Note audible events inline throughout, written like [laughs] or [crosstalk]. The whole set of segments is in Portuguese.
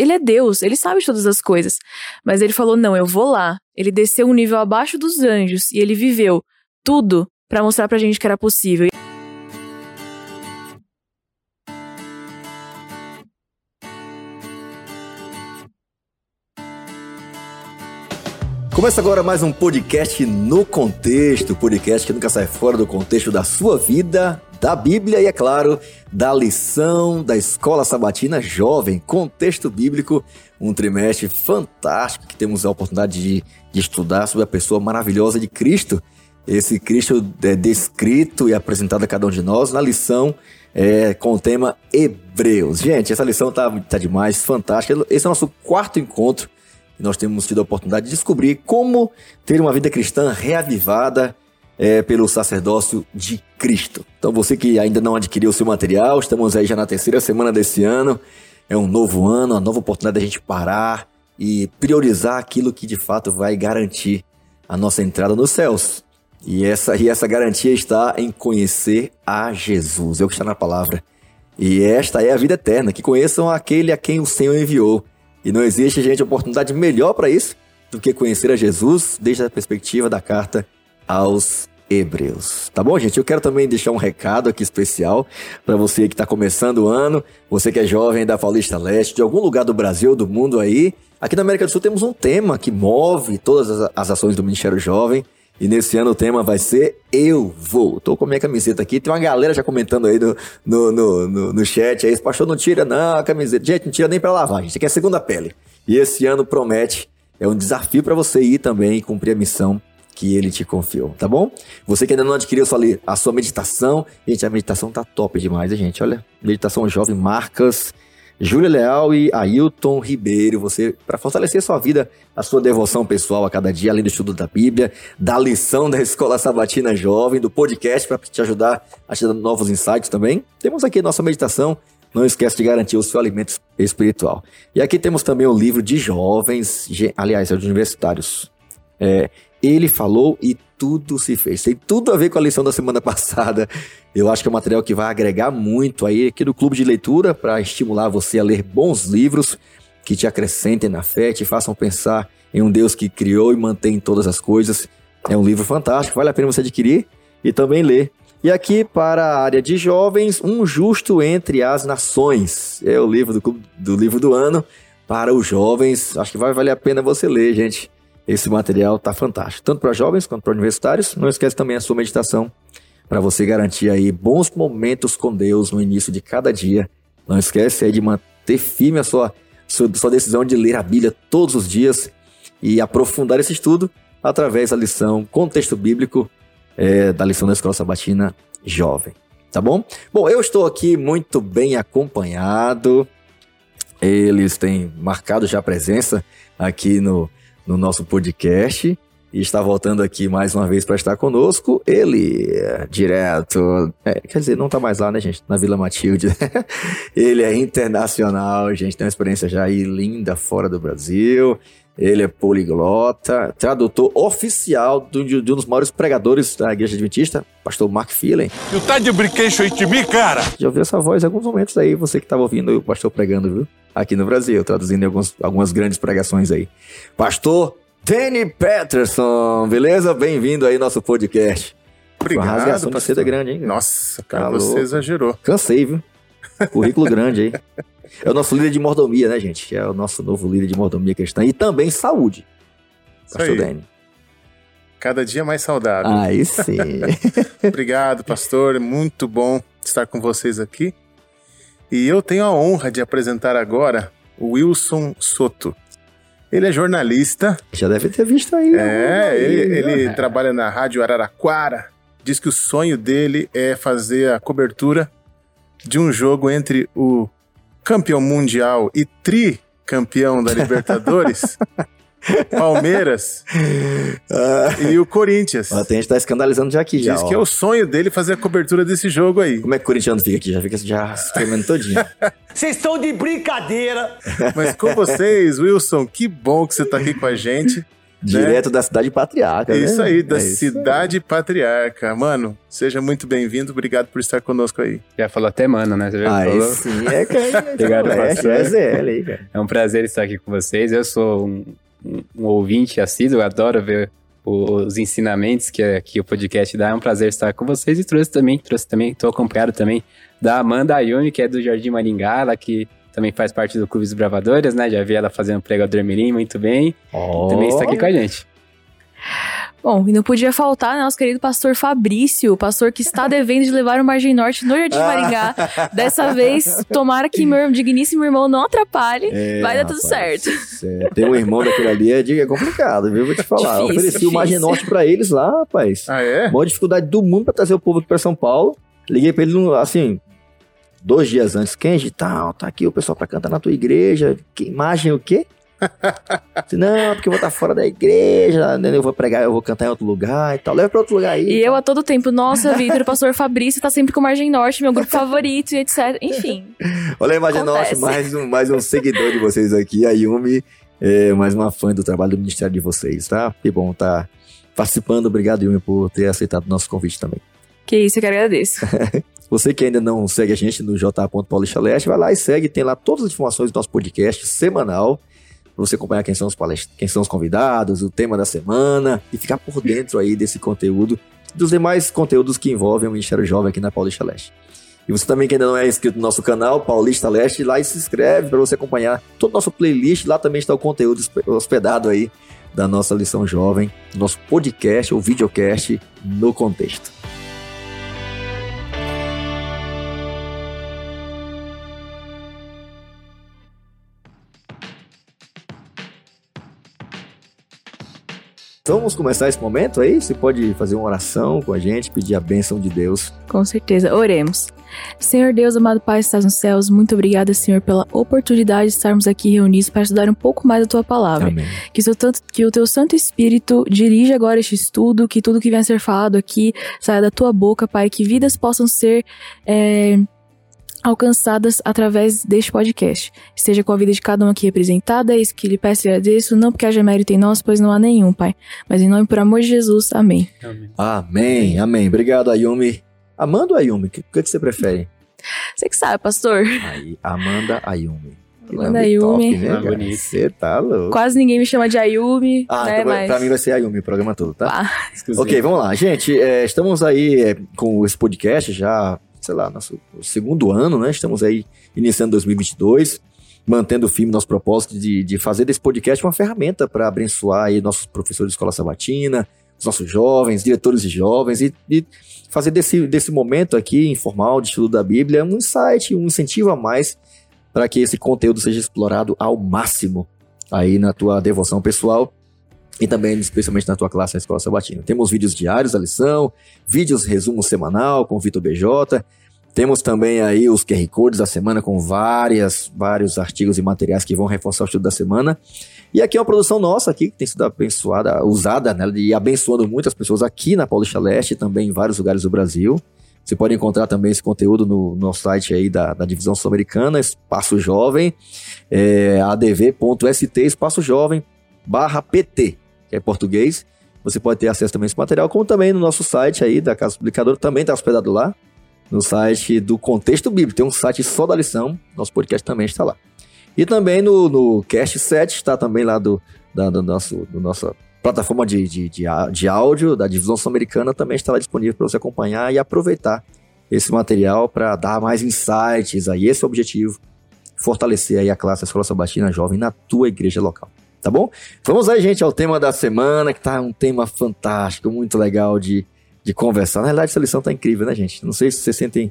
ele é Deus, ele sabe de todas as coisas. Mas ele falou: não, eu vou lá. Ele desceu um nível abaixo dos anjos e ele viveu tudo para mostrar pra gente que era possível. Começa agora mais um podcast no contexto, podcast que nunca sai fora do contexto da sua vida, da Bíblia e, é claro, da lição da Escola Sabatina Jovem, contexto bíblico, um trimestre fantástico que temos a oportunidade de, de estudar sobre a pessoa maravilhosa de Cristo. Esse Cristo é descrito e apresentado a cada um de nós na lição é, com o tema Hebreus. Gente, essa lição tá, tá demais, fantástica. Esse é o nosso quarto encontro e nós temos tido a oportunidade de descobrir como ter uma vida cristã reavivada é, pelo sacerdócio de Cristo. Então, você que ainda não adquiriu o seu material, estamos aí já na terceira semana desse ano. É um novo ano, uma nova oportunidade da gente parar e priorizar aquilo que de fato vai garantir a nossa entrada nos céus. E essa, e essa garantia está em conhecer a Jesus, é o que está na palavra. E esta é a vida eterna, que conheçam aquele a quem o Senhor enviou. E não existe, gente, oportunidade melhor para isso do que conhecer a Jesus desde a perspectiva da carta aos Hebreus. Tá bom, gente? Eu quero também deixar um recado aqui especial para você que está começando o ano, você que é jovem da Paulista Leste, de algum lugar do Brasil, do mundo aí. Aqui na América do Sul temos um tema que move todas as ações do Ministério Jovem. E nesse ano o tema vai ser Eu Vou. Tô com a minha camiseta aqui. Tem uma galera já comentando aí no, no, no, no, no chat. Aí, esse pastor não tira não a camiseta. Gente, não tira nem para lavar, gente. Aqui é segunda pele. E esse ano promete. É um desafio para você ir também e cumprir a missão que ele te confiou, tá bom? Você que ainda não adquiriu a sua meditação, gente, a meditação tá top demais, gente. Olha, meditação jovem, marcas Júlia Leal e Ailton Ribeiro. Você, para fortalecer sua vida, a sua devoção pessoal a cada dia, além do estudo da Bíblia, da lição da Escola Sabatina Jovem, do podcast para te ajudar a te dar novos insights também. Temos aqui nossa meditação. Não esquece de garantir o seu alimento espiritual. E aqui temos também o livro de jovens, aliás, é de universitários. É, ele falou e tudo se fez. Tem tudo a ver com a lição da semana [laughs] passada. Eu acho que é um material que vai agregar muito aí aqui do clube de leitura para estimular você a ler bons livros que te acrescentem na fé, te façam pensar em um Deus que criou e mantém todas as coisas. É um livro fantástico, vale a pena você adquirir e também ler. E aqui para a área de jovens, Um Justo entre as Nações. É o livro do, do livro do ano para os jovens. Acho que vai valer a pena você ler, gente. Esse material tá fantástico, tanto para jovens quanto para universitários. Não esquece também a sua meditação para você garantir aí bons momentos com Deus no início de cada dia. Não esquece aí de manter firme a sua, sua, sua decisão de ler a Bíblia todos os dias e aprofundar esse estudo através da lição Contexto Bíblico é, da lição da Escola Sabatina Jovem. Tá bom? Bom, eu estou aqui muito bem acompanhado. Eles têm marcado já a presença aqui no, no nosso podcast. E está voltando aqui mais uma vez para estar conosco. Ele, direto. É, quer dizer, não está mais lá, né, gente? Na Vila Matilde. [laughs] ele é internacional, gente. Tem uma experiência já aí linda fora do Brasil. Ele é poliglota, tradutor oficial de um dos maiores pregadores da Igreja Adventista, pastor Mark Phelan. Tu tá de brinquedo aí de mim, cara? Já ouviu essa voz em alguns momentos aí, você que estava ouvindo o pastor pregando, viu? Aqui no Brasil, traduzindo alguns, algumas grandes pregações aí. Pastor Danny Peterson, beleza? Bem-vindo aí ao nosso podcast. Obrigado, A rasgação de seda grande, hein? Nossa, cara, tá você exagerou. Cansei, viu? Currículo grande aí. [laughs] É o nosso líder de mordomia, né, gente? É o nosso novo líder de mordomia cristã. E também saúde. Pastor Dani. Cada dia mais saudável. Aí sim. [laughs] [laughs] Obrigado, pastor. Muito bom estar com vocês aqui. E eu tenho a honra de apresentar agora o Wilson Soto. Ele é jornalista. Já deve ter visto aí. É, aí, ele, ele é. trabalha na Rádio Araraquara. Diz que o sonho dele é fazer a cobertura de um jogo entre o campeão mundial e tricampeão da Libertadores, [laughs] Palmeiras uh, e o Corinthians. A gente tá escandalizando já aqui. Diz já, que ó. é o sonho dele fazer a cobertura desse jogo aí. Como é que o corintiano fica aqui? Já fica já tremendo todinho. [laughs] Vocês estão de brincadeira. Mas com vocês, Wilson, que bom que você tá aqui com a gente. Direto da cidade patriarca. Isso né? aí, da É isso cidade patriarca. Mano, seja muito bem-vindo. Obrigado por estar conosco aí. Já falou até mano, né? Você viu? Aí Falou. sim, é [laughs] Obrigado, é, pastor. é ZL aí, cara. É um prazer estar aqui com vocês. Eu sou um, um- um ouvinte assíduo, adoro ver os ensinamentos que, que o podcast dá. É um prazer estar com vocês e trouxe também, trouxe também, estou acompanhado também da Amanda Ayumi, que é do Jardim Maringá, ela que também faz parte do Clube dos Bravadores, né? Já vi ela fazendo pregador mirim muito bem. Também está aqui com a gente. Bom, e não podia faltar né, nosso querido pastor Fabrício, o pastor que está devendo de levar o Margem Norte no Jardim Maringá. [laughs] Dessa vez, tomara que meu digníssimo irmão não atrapalhe. É, Vai dar tudo rapaz, certo. é, ter um irmão daquele ali é, é complicado, viu? Vou te falar. Difícil, Ofereci o difícil. Margem Norte pra eles lá, rapaz. Ah, é? Maior dificuldade do mundo pra trazer o povo aqui pra São Paulo. Liguei pra ele, assim, dois dias antes. Kenji, tá, tá aqui o pessoal pra cantar na tua igreja. Que imagem o quê? [laughs] Não, porque eu vou estar fora da igreja, né? eu vou pregar, eu vou cantar em outro lugar e tal. Leva pra outro lugar aí. E eu a todo tempo, nossa, [laughs] Vitor, o pastor Fabrício tá sempre com o Margem Norte, meu grupo favorito e etc. Enfim. Olha a Imagem Norte, mais um, mais um seguidor de vocês aqui, a Yumi, é, mais uma fã do trabalho do Ministério de vocês, tá? Que bom tá participando. Obrigado, Yumi, por ter aceitado o nosso convite também. Que isso, eu que agradeço. [laughs] Você que ainda não segue a gente no j.paulista Leste, vai lá e segue, tem lá todas as informações do nosso podcast semanal, pra você acompanhar quem são os palest... quem são os convidados, o tema da semana e ficar por dentro aí desse conteúdo, dos demais conteúdos que envolvem o Ministério Jovem aqui na Paulista Leste. E você também que ainda não é inscrito no nosso canal, Paulista Leste, lá e se inscreve para você acompanhar todo o nosso playlist. Lá também está o conteúdo hospe- hospedado aí da nossa lição jovem, nosso podcast ou videocast no contexto. Então vamos começar esse momento aí? Você pode fazer uma oração com a gente, pedir a bênção de Deus. Com certeza. Oremos. Senhor Deus, amado Pai, estás nos céus, muito obrigada, Senhor, pela oportunidade de estarmos aqui reunidos para estudar um pouco mais a tua palavra. Amém. Que, o seu tanto, que o teu Santo Espírito dirija agora este estudo, que tudo que venha a ser falado aqui saia da tua boca, Pai, que vidas possam ser é, alcançadas através deste podcast. Esteja com a vida de cada um aqui representada, é isso que lhe peço e agradeço, não porque haja mérito em nós, pois não há nenhum, Pai, mas em nome por amor de Jesus, amém. Amém, amém. Obrigado, Ayumi. Amanda ou Ayumi? O que, que você prefere? Você que sabe, pastor. Aí, Amanda Ayumi. Que Amanda Ayumi. Top, né, Ah. Você tá louco. Quase ninguém me chama de Ayumi, Ah, né, então mas... pra mim vai ser Ayumi o programa todo, tá? Exclusivo. Ok, vamos lá. Gente, é, estamos aí é, com esse podcast já, sei lá, nosso segundo ano, né? Estamos aí iniciando 2022, mantendo firme nosso propósito de, de fazer desse podcast uma ferramenta para abençoar aí nossos professores de escola sabatina, os nossos jovens, diretores de jovens e, e fazer desse, desse momento aqui informal de estudo da Bíblia um insight, um incentivo a mais para que esse conteúdo seja explorado ao máximo aí na tua devoção pessoal e também, especialmente na tua classe na Escola Sabatina. Temos vídeos diários da lição, vídeos resumo semanal com o Vitor BJ. Temos também aí os QR Codes da semana com várias, vários artigos e materiais que vão reforçar o estudo da semana. E aqui é uma produção nossa aqui, que tem sido abençoada, usada, né, e abençoando muitas pessoas aqui na Paulista Leste também em vários lugares do Brasil. Você pode encontrar também esse conteúdo no nosso site aí da, da Divisão Sul-Americana, Espaço Jovem, é, adv.st, Espaço Jovem, barra PT, que é português. Você pode ter acesso também a esse material, como também no nosso site aí da Casa Publicadora, também está hospedado lá, no site do Contexto Bíblico. Tem um site só da lição, nosso podcast também está lá. E também no, no Cast 7, está também lá do, da, do nosso, do nossa plataforma de, de, de, de áudio da Divisão Sul-Americana, também está lá disponível para você acompanhar e aproveitar esse material para dar mais insights aí, esse é o objetivo, fortalecer aí a classe da Escola Sabatina Jovem na tua igreja local. Tá bom? Vamos aí, gente, ao tema da semana, que tá um tema fantástico, muito legal de, de conversar. Na realidade, essa lição tá incrível, né, gente? Não sei se vocês sentem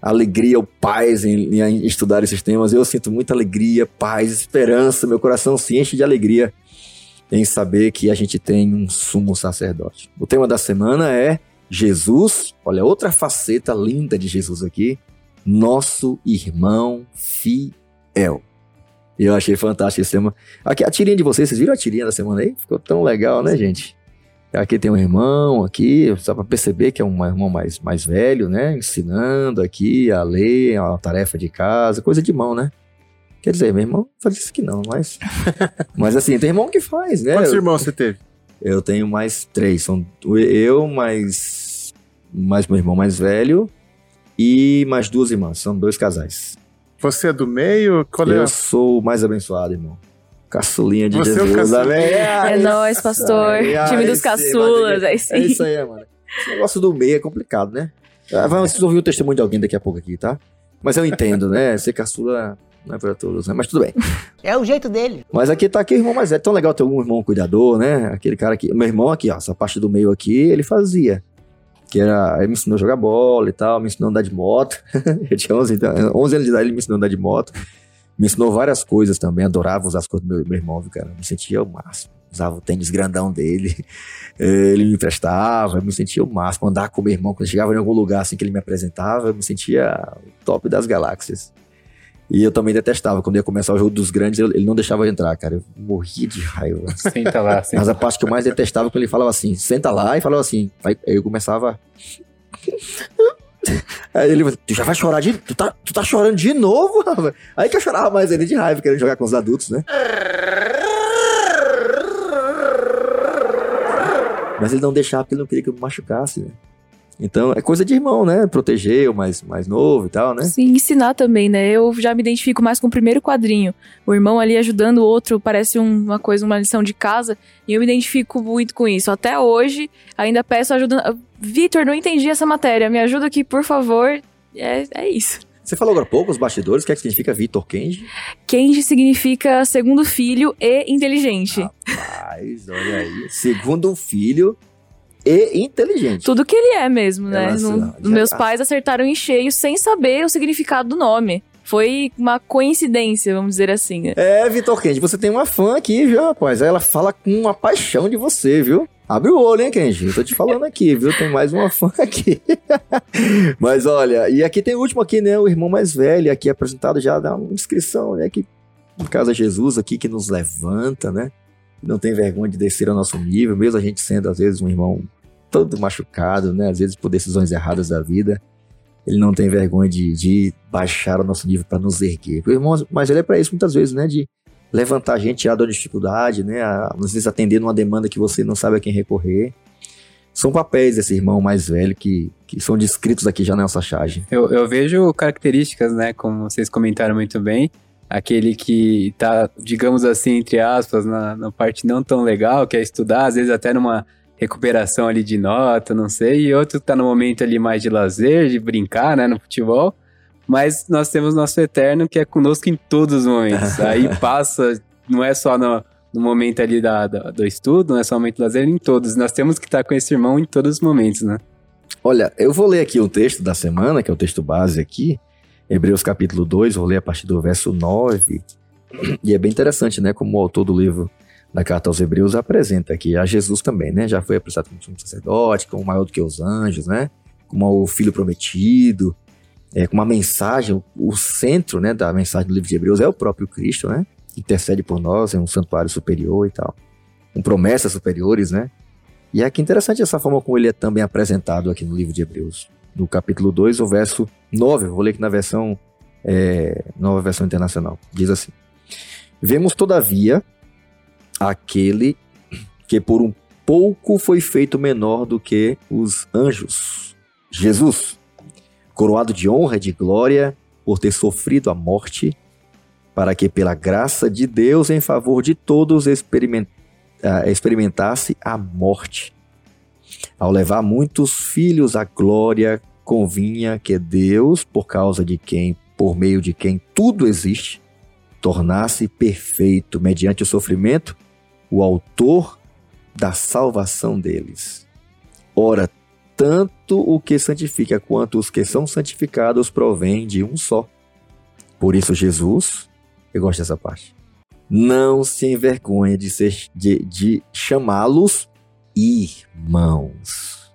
alegria ou paz em, em estudar esses temas. Eu sinto muita alegria, paz, esperança. Meu coração se enche de alegria em saber que a gente tem um sumo sacerdote. O tema da semana é Jesus. Olha, outra faceta linda de Jesus aqui. Nosso irmão fiel. E eu achei fantástico esse tema. Aqui a tirinha de vocês, vocês viram a tirinha da semana aí? Ficou tão legal, né, gente? Aqui tem um irmão aqui, só para perceber que é um irmão mais, mais velho, né? Ensinando aqui a ler, a tarefa de casa, coisa de mão, né? Quer dizer, meu irmão faz isso que não, mas. [laughs] mas assim, tem irmão que faz, né? Quantos irmãos você teve? Eu tenho mais três. São eu, mais, mais meu irmão mais velho e mais duas irmãs. São dois casais. Você é do meio? Qual eu é? sou o mais abençoado, irmão. Caçulinha de Você é Jesus. caçulinha. amém? É nóis, pastor. aí, Time dos caçulas, que- sim. É isso aí, mano. Esse negócio do meio é complicado, né? Ah, Vamos vocês ouvir o testemunho de alguém daqui a pouco aqui, tá? Mas eu entendo, né? Ser caçula não é pra todos, né? Mas tudo bem. É o jeito dele. Mas aqui tá aqui o irmão mais velho. Tão legal ter um irmão cuidador, né? Aquele cara aqui. Meu irmão aqui, ó. Essa parte do meio aqui, ele fazia. Que era. Ele me ensinou a jogar bola e tal. Me ensinou a andar de moto. [laughs] eu tinha 11, então, 11 anos de idade, ele me ensinou a andar de moto. Me ensinou várias coisas também. Adorava usar as coisas do meu, meu irmão, cara? Me sentia o máximo. Usava o tênis grandão dele. [laughs] Ele me emprestava. Eu me sentia o máximo. Andar com meu irmão. Quando chegava em algum lugar assim que ele me apresentava, eu me sentia o top das galáxias. E eu também detestava. Quando ia começar o jogo dos grandes, ele não deixava eu entrar, cara. Eu morria de raiva. [laughs] Senta lá, senta Mas a parte que eu mais detestava é quando ele falava assim, senta lá, e falava assim. Aí eu começava. [laughs] Aí ele tu já vai chorar de. Tu tá, tu tá chorando de novo, rapaz? Aí que eu chorava mais ele de raiva, querendo jogar com os adultos, né? Mas ele não deixava porque ele não queria que eu me machucasse, né? Então é coisa de irmão, né? Proteger o mais, mais novo e tal, né? Sim, ensinar também, né? Eu já me identifico mais com o primeiro quadrinho. O irmão ali ajudando o outro parece um- uma coisa, uma lição de casa. E eu me identifico muito com isso. Até hoje, ainda peço ajuda. Vitor, não entendi essa matéria. Me ajuda aqui, por favor. É, é isso. Você falou agora há pouco, os bastidores, o que é que significa Vitor Kenji? Kenji significa segundo filho e inteligente. Rapaz, olha aí. Segundo filho e inteligente. Tudo que ele é mesmo, né? Nossa, No- já- meus pais acertaram em cheio sem saber o significado do nome. Foi uma coincidência, vamos dizer assim. né? É, Vitor Kenji, você tem uma fã aqui, viu, rapaz? Ela fala com uma paixão de você, viu? Abre o olho, hein, Kenji? Eu tô te falando aqui, viu? Tem mais uma fã aqui. [laughs] Mas olha, e aqui tem o último aqui, né? O irmão mais velho, aqui apresentado já dá uma descrição, né? Que no caso é Jesus aqui que nos levanta, né? Não tem vergonha de descer ao nosso nível, mesmo a gente sendo às vezes um irmão todo machucado, né? Às vezes por decisões erradas da vida. Ele não tem vergonha de, de baixar o nosso nível para nos erguer. Irmão, mas ele é para isso muitas vezes, né? De levantar a gente, tirar da dificuldade, né? A, às vezes atender numa demanda que você não sabe a quem recorrer. São papéis desse irmão mais velho que, que são descritos aqui já nessa charge. Eu, eu vejo características, né? Como vocês comentaram muito bem. Aquele que tá, digamos assim, entre aspas, na, na parte não tão legal, que é estudar, às vezes até numa recuperação ali de nota, não sei, e outro tá no momento ali mais de lazer, de brincar, né, no futebol. Mas nós temos nosso eterno que é conosco em todos os momentos. [laughs] Aí passa, não é só no, no momento ali da, da- do estudo, não é só no momento do lazer, em todos. Nós temos que estar com esse irmão em todos os momentos, né? Olha, eu vou ler aqui o texto da semana, que é o texto base aqui, Hebreus capítulo 2, vou ler a partir do verso 9. E é bem interessante, né, como o autor do livro da carta aos Hebreus apresenta aqui a Jesus também, né? Já foi apresentado como sumo sacerdote, como maior do que os anjos, né? Como o filho prometido, é, com uma mensagem, o centro, né, da mensagem do livro de Hebreus é o próprio Cristo, né? Intercede por nós, é um santuário superior e tal. Com promessas superiores, né? E é interessante essa forma como ele é também apresentado aqui no livro de Hebreus. No capítulo 2, o verso 9, eu vou ler aqui na versão, é, nova versão internacional. Diz assim: Vemos, todavia, aquele que por um pouco foi feito menor do que os anjos. Jesus, coroado de honra e de glória por ter sofrido a morte, para que pela graça de Deus em favor de todos ah, experimentasse a morte. Ao levar muitos filhos à glória, convinha que Deus, por causa de quem, por meio de quem tudo existe, tornasse perfeito mediante o sofrimento o autor da salvação deles. Ora, tanto o que santifica quanto os que são santificados provém de um só. Por isso, Jesus, eu gosto dessa parte, não se envergonha de, ser, de, de chamá-los irmãos.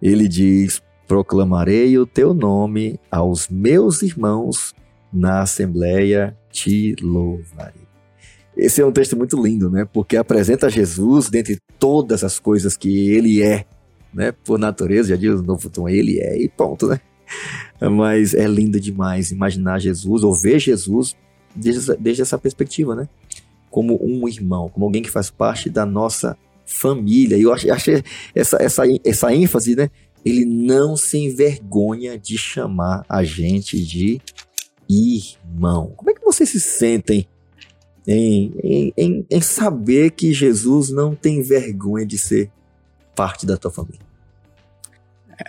Ele diz: proclamarei o teu nome aos meus irmãos na assembleia, te louvarei. Esse é um texto muito lindo, né? Porque apresenta Jesus dentre todas as coisas que ele é, né? Por natureza, já diz o novo tom, ele é e ponto, né? [laughs] Mas é lindo demais imaginar Jesus ou ver Jesus desde essa, desde essa perspectiva, né? Como um irmão, como alguém que faz parte da nossa família. E eu achei essa, essa, essa ênfase, né? Ele não se envergonha de chamar a gente de irmão. Como é que vocês se sentem em, em, em, saber que Jesus não tem vergonha de ser parte da tua família?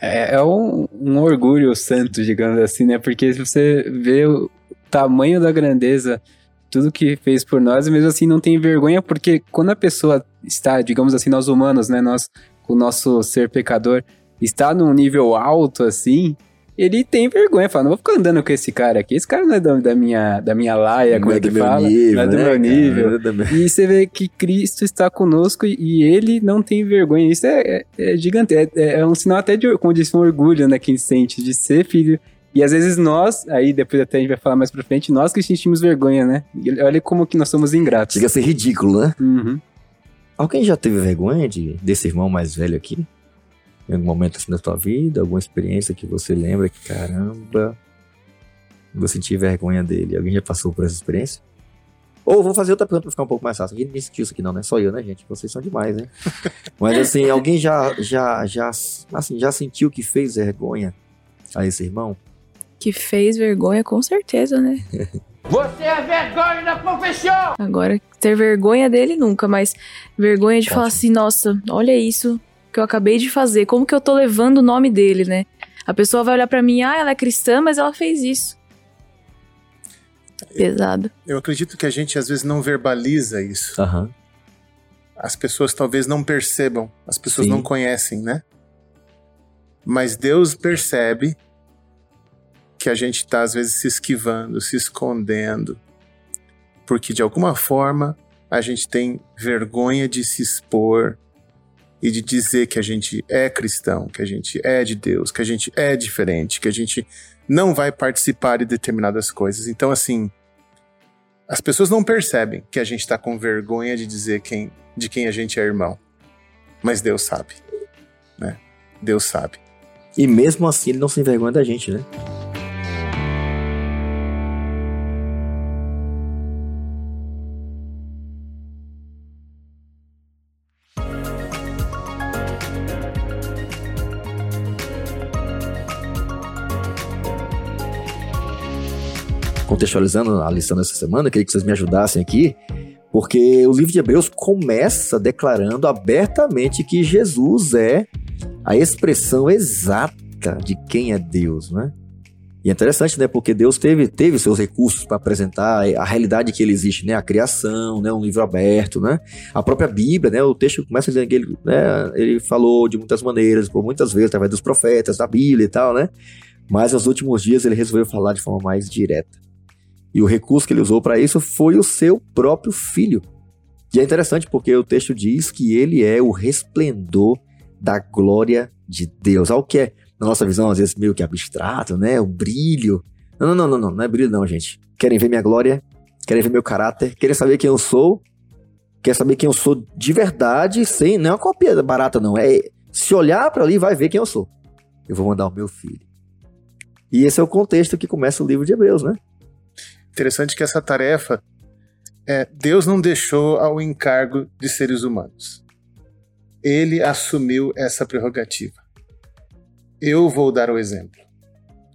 É, é um, um, orgulho santo, digamos assim, né? Porque você vê o tamanho da grandeza, tudo que fez por nós, e mesmo assim não tem vergonha, porque quando a pessoa está, digamos assim, nós humanos, né? Nós, o nosso ser pecador, está num nível alto assim, ele tem vergonha, fala, não vou ficar andando com esse cara aqui, esse cara não é da, da minha, da minha laia, como é, é que fala, nível, não é do né, meu nível. Cara, e você vê que Cristo está conosco e, e ele não tem vergonha, isso é, é, é gigante, é, é, um sinal até de, como disse, um orgulho, né, que sente de ser filho e às vezes nós, aí depois até a gente vai falar mais pra frente, nós que sentimos vergonha, né? E olha como que nós somos ingratos. Chega a ser ridículo, né? Uhum. Alguém já teve vergonha de, desse irmão mais velho aqui? Em algum momento assim da tua vida, alguma experiência que você lembra que, caramba, vou sentir vergonha dele. Alguém já passou por essa experiência? Ou vou fazer outra pergunta pra ficar um pouco mais fácil. Ninguém sentiu isso aqui não, né? Só eu, né, gente? Vocês são demais, né? [laughs] Mas assim, alguém já, já, já, assim, já sentiu que fez vergonha a esse irmão? Que fez vergonha, com certeza, né? [laughs] Você é vergonha da profissão! Agora, ter vergonha dele nunca, mas vergonha de Ótimo. falar assim, nossa, olha isso, que eu acabei de fazer, como que eu tô levando o nome dele, né? A pessoa vai olhar para mim, ah, ela é cristã, mas ela fez isso. Pesado. Eu acredito que a gente às vezes não verbaliza isso. Uhum. As pessoas talvez não percebam, as pessoas Sim. não conhecem, né? Mas Deus percebe que a gente tá às vezes se esquivando, se escondendo, porque de alguma forma a gente tem vergonha de se expor, e de dizer que a gente é cristão, que a gente é de Deus, que a gente é diferente, que a gente não vai participar de determinadas coisas. Então, assim, as pessoas não percebem que a gente está com vergonha de dizer quem, de quem a gente é irmão. Mas Deus sabe, né? Deus sabe. E mesmo assim, ele não se envergonha da gente, né? Contextualizando a lição dessa semana, queria que vocês me ajudassem aqui, porque o livro de Hebreus começa declarando abertamente que Jesus é a expressão exata de quem é Deus, né? E é interessante, né? Porque Deus teve, teve seus recursos para apresentar a realidade que ele existe, né? A criação, né? Um livro aberto, né? A própria Bíblia, né? O texto começa dizendo que ele, né? ele falou de muitas maneiras, por muitas vezes, através dos profetas, da Bíblia e tal, né? Mas nos últimos dias ele resolveu falar de forma mais direta. E o recurso que ele usou para isso foi o seu próprio filho. E é interessante porque o texto diz que ele é o resplendor da glória de Deus. Algo que é, na nossa visão, às vezes meio que abstrato, né? O brilho. Não, não, não, não, não, não é brilho, não, gente. Querem ver minha glória? Querem ver meu caráter? Querem saber quem eu sou? Quer saber quem eu sou de verdade, sem. Não é uma cópia barata, não. É. Se olhar para ali, vai ver quem eu sou. Eu vou mandar o meu filho. E esse é o contexto que começa o livro de Hebreus, né? Interessante que essa tarefa é, Deus não deixou ao encargo de seres humanos. Ele assumiu essa prerrogativa. Eu vou dar o exemplo.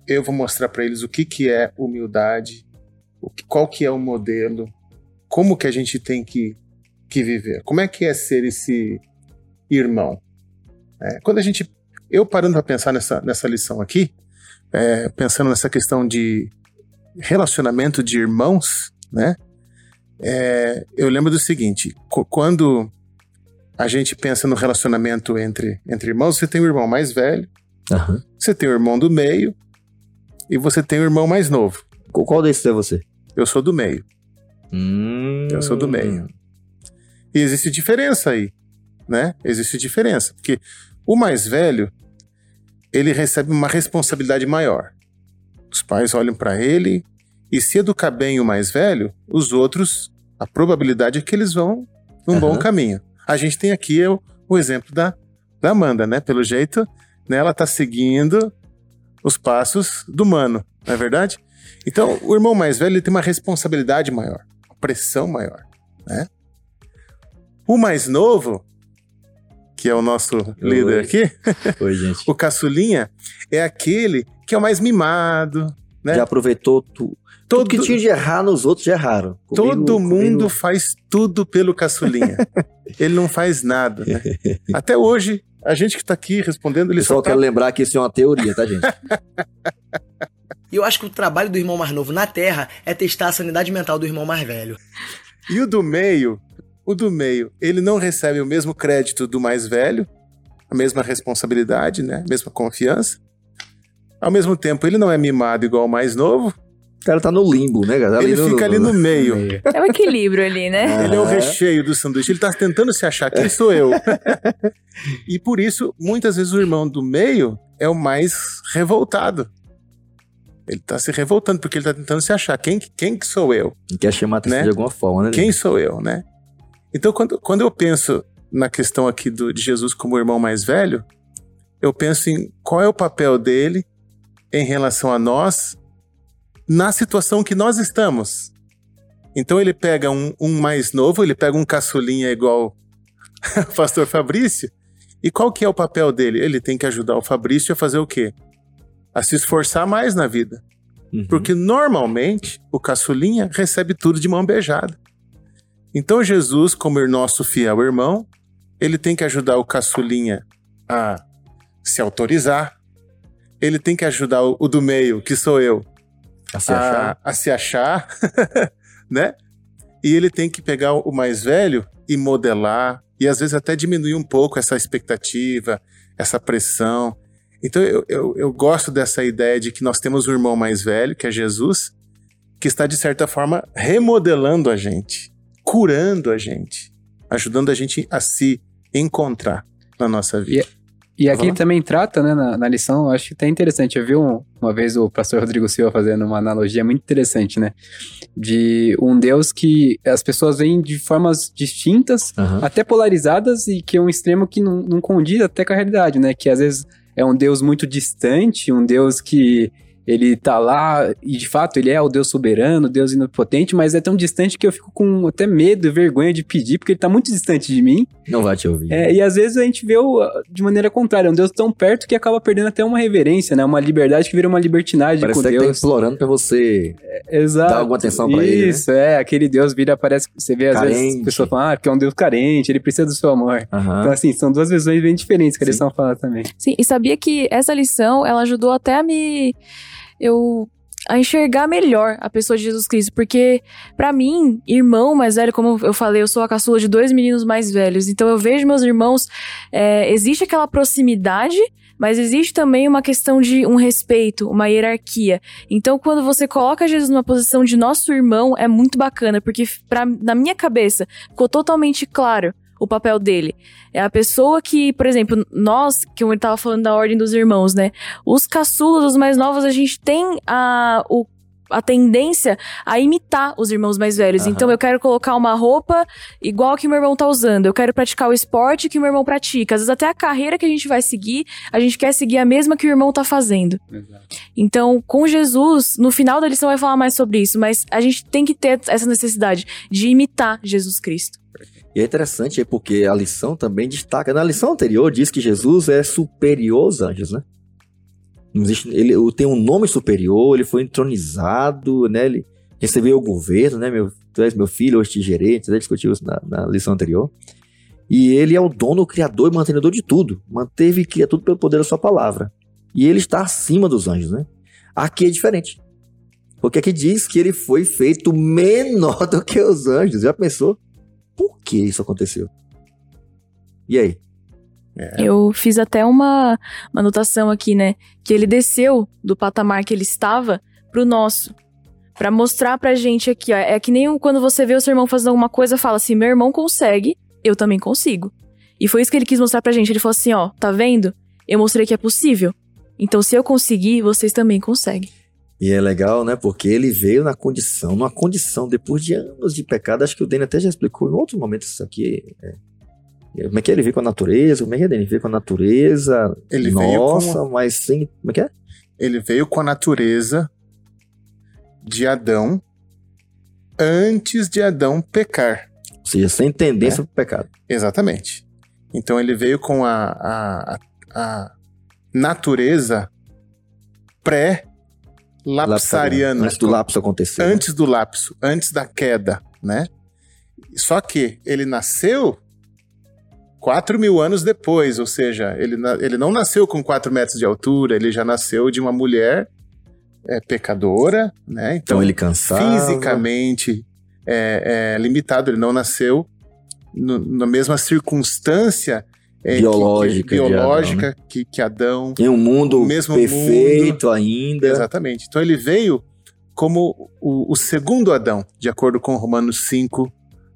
Eu vou mostrar para eles o que, que é humildade, qual que é o modelo, como que a gente tem que, que viver, como é que é ser esse irmão. É, quando a gente, eu parando para pensar nessa, nessa lição aqui, é, pensando nessa questão de relacionamento de irmãos, né? É, eu lembro do seguinte: quando a gente pensa no relacionamento entre, entre irmãos, você tem o irmão mais velho, uhum. você tem o irmão do meio e você tem o irmão mais novo. Qual desses é você? Eu sou do meio. Hum. Eu sou do meio. E existe diferença aí, né? Existe diferença, porque o mais velho ele recebe uma responsabilidade maior. Os pais olham para ele e se educar bem o mais velho, os outros, a probabilidade é que eles vão num uhum. bom caminho. A gente tem aqui o, o exemplo da, da Amanda, né? Pelo jeito, né, ela está seguindo os passos do mano, não é verdade? Então, o irmão mais velho tem uma responsabilidade maior, uma pressão maior, né? O mais novo, que é o nosso líder aqui, Oi, [laughs] o caçulinha é aquele que é o mais mimado, né? Já aproveitou tu, Todo, tudo que tinha de errar nos outros, já erraram. Comigo- todo mundo comigo- faz tudo pelo caçulinha. [laughs] ele não faz nada, né? Até hoje, a gente que tá aqui respondendo, ele só só tá... quero lembrar que isso é uma teoria, tá, gente? E [laughs] eu acho que o trabalho do irmão mais novo na Terra é testar a sanidade mental do irmão mais velho. E o do meio, o do meio, ele não recebe o mesmo crédito do mais velho, a mesma responsabilidade, né? A mesma confiança. Ao mesmo tempo, ele não é mimado igual o mais novo, O cara tá no limbo, né, cara? ele fica ali no meio. Meio. É o equilíbrio ali, né? Ele é o recheio do sanduíche. Ele tá tentando se achar. Quem sou eu? [laughs] e por isso, muitas vezes o irmão do meio é o mais revoltado. Ele tá se revoltando porque ele tá tentando se achar. Quem, quem que sou eu? Quer chamar a atenção Né? de alguma forma, né? Quem sou eu, né? Então, quando, quando eu penso na questão aqui do, de Jesus como o irmão mais velho, eu penso em qual é o papel dele em relação a nós na situação que nós estamos. Então ele pega um, um mais novo, ele pega um caçulinha igual [laughs] o pastor Fabrício, e qual que é o papel dele? Ele tem que ajudar o Fabrício a fazer o quê? A se esforçar mais na vida. Uhum. Porque normalmente o caçulinha recebe tudo de mão beijada. Então Jesus, como o nosso fiel irmão, ele tem que ajudar o caçulinha a se autorizar. Ele tem que ajudar o, o do meio, que sou eu, A se achar. a, a se achar, [laughs] né? E ele tem que pegar o mais velho e modelar, e às vezes até diminuir um pouco essa expectativa, essa pressão. Então eu, eu, eu gosto dessa ideia de que nós temos um irmão mais velho, que é Jesus, que está de certa forma remodelando a gente, curando a gente, ajudando a gente a se encontrar na nossa vida. E aqui lá? também trata, né, na, na lição, eu acho que tá interessante. Eu vi um- uma vez o pastor Rodrigo Silva fazendo uma analogia muito interessante, né? De um Deus que as pessoas veem de formas distintas, Aham. até polarizadas, e que é um extremo que não, não condiz até com a realidade, né? Que às vezes é um Deus muito distante, um Deus que ele tá lá, e de fato ele é o Deus soberano, Deus onipotente, mas é tão distante que eu fico com até medo e vergonha de pedir, porque ele tá muito distante de mim. Não vai te ouvir. É, e às vezes a gente vê o, de maneira contrária, um Deus tão perto que acaba perdendo até uma reverência, né? Uma liberdade que vira uma libertinagem Parece com até que tá Deus. implorando pra você. Exato. dar alguma atenção pra ele, né? Isso, é. Aquele Deus vira, parece que você vê às vezes Carente. as pessoas falam, ah, porque é um Deus carente, ele precisa do seu amor. Aham. Então, assim, são duas visões bem diferentes que eles estão falando também. Sim, e sabia que essa lição, ela ajudou até a me... Eu... A enxergar melhor a pessoa de Jesus Cristo, porque pra mim, irmão mais velho, como eu falei, eu sou a caçula de dois meninos mais velhos, então eu vejo meus irmãos, é, existe aquela proximidade, mas existe também uma questão de um respeito, uma hierarquia. Então, quando você coloca Jesus numa posição de nosso irmão, é muito bacana, porque pra, na minha cabeça ficou totalmente claro o papel dele. É a pessoa que, por exemplo, nós, que eu tava falando da ordem dos irmãos, né? Os caçulas, os mais novos, a gente tem a, o, a tendência a imitar os irmãos mais velhos. Aham. Então eu quero colocar uma roupa igual que meu irmão tá usando. Eu quero praticar o esporte que o meu irmão pratica. Às vezes até a carreira que a gente vai seguir, a gente quer seguir a mesma que o irmão tá fazendo. Então, com Jesus, no final da lição vai falar mais sobre isso, mas a gente tem que ter essa necessidade de imitar Jesus Cristo. E é interessante aí porque a lição também destaca. Na lição anterior diz que Jesus é superior aos anjos, né? Ele tem um nome superior, ele foi entronizado, né? Ele recebeu o governo, né? Meu, tu és meu filho, hoje te gerei. Já discutiu isso na, na lição anterior. E ele é o dono, o criador e mantenedor de tudo. Manteve e cria tudo pelo poder da sua palavra. E ele está acima dos anjos, né? Aqui é diferente. Porque aqui diz que ele foi feito menor [laughs] do que os anjos. Já pensou? Por que isso aconteceu? E aí? Eu fiz até uma, uma anotação aqui, né? Que ele desceu do patamar que ele estava pro nosso. Pra mostrar pra gente aqui, ó. É que nem quando você vê o seu irmão fazendo alguma coisa, fala assim: meu irmão consegue, eu também consigo. E foi isso que ele quis mostrar pra gente. Ele falou assim: ó, tá vendo? Eu mostrei que é possível. Então, se eu conseguir, vocês também conseguem. E é legal, né? Porque ele veio na condição, numa condição, depois de anos de pecado. Acho que o Dani até já explicou em outros momentos isso aqui. é. Como é que é? Ele veio com a natureza? Como é que é? Ele veio com a natureza. Ele veio nossa, mas sem. Como é que é? Ele veio com a natureza de Adão antes de Adão pecar. Ou seja, sem tendência É. pro pecado. Exatamente. Então ele veio com a, a, a natureza pré-lapsariana. Antes do lapso acontecer. né? Antes do lapso, antes da queda, né? Só que ele nasceu 4 mil anos depois, ou seja, ele, ele não nasceu com 4 metros de altura, ele já nasceu de uma mulher é, pecadora, né? Então ele cansava. fisicamente é, é, limitado, ele não nasceu no- na mesma circunstância é, que- Biológica que, de Adão, né? biológica que, que Adão Em um mundo perfeito ainda. Exatamente. Então ele veio como o, o segundo Adão, de acordo com Romanos 5,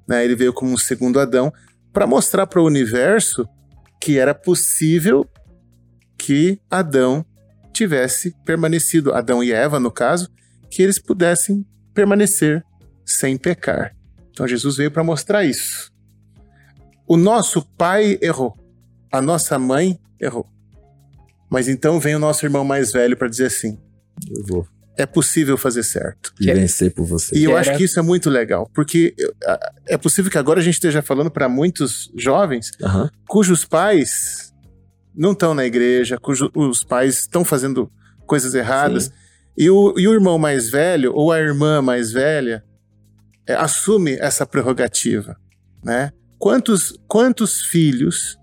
né? Ele veio como um segundo Adão para mostrar para o universo que era possível que Adão tivesse permanecido, Adão e Eva, no caso, que eles pudessem permanecer sem pecar. Então Jesus veio para mostrar isso. O nosso pai errou, a nossa mãe errou. Mas então vem o nosso irmão mais velho para dizer assim: Eu vou é possível fazer certo. e vencer por você. E eu acho que isso é muito legal, porque é possível que agora a gente esteja falando para muitos jovens cujos pais não estão na igreja, cujos os pais estão fazendo coisas erradas, e o, e o irmão mais velho ou a irmã mais velha é, assume essa prerrogativa, né? Quantos, quantos filhos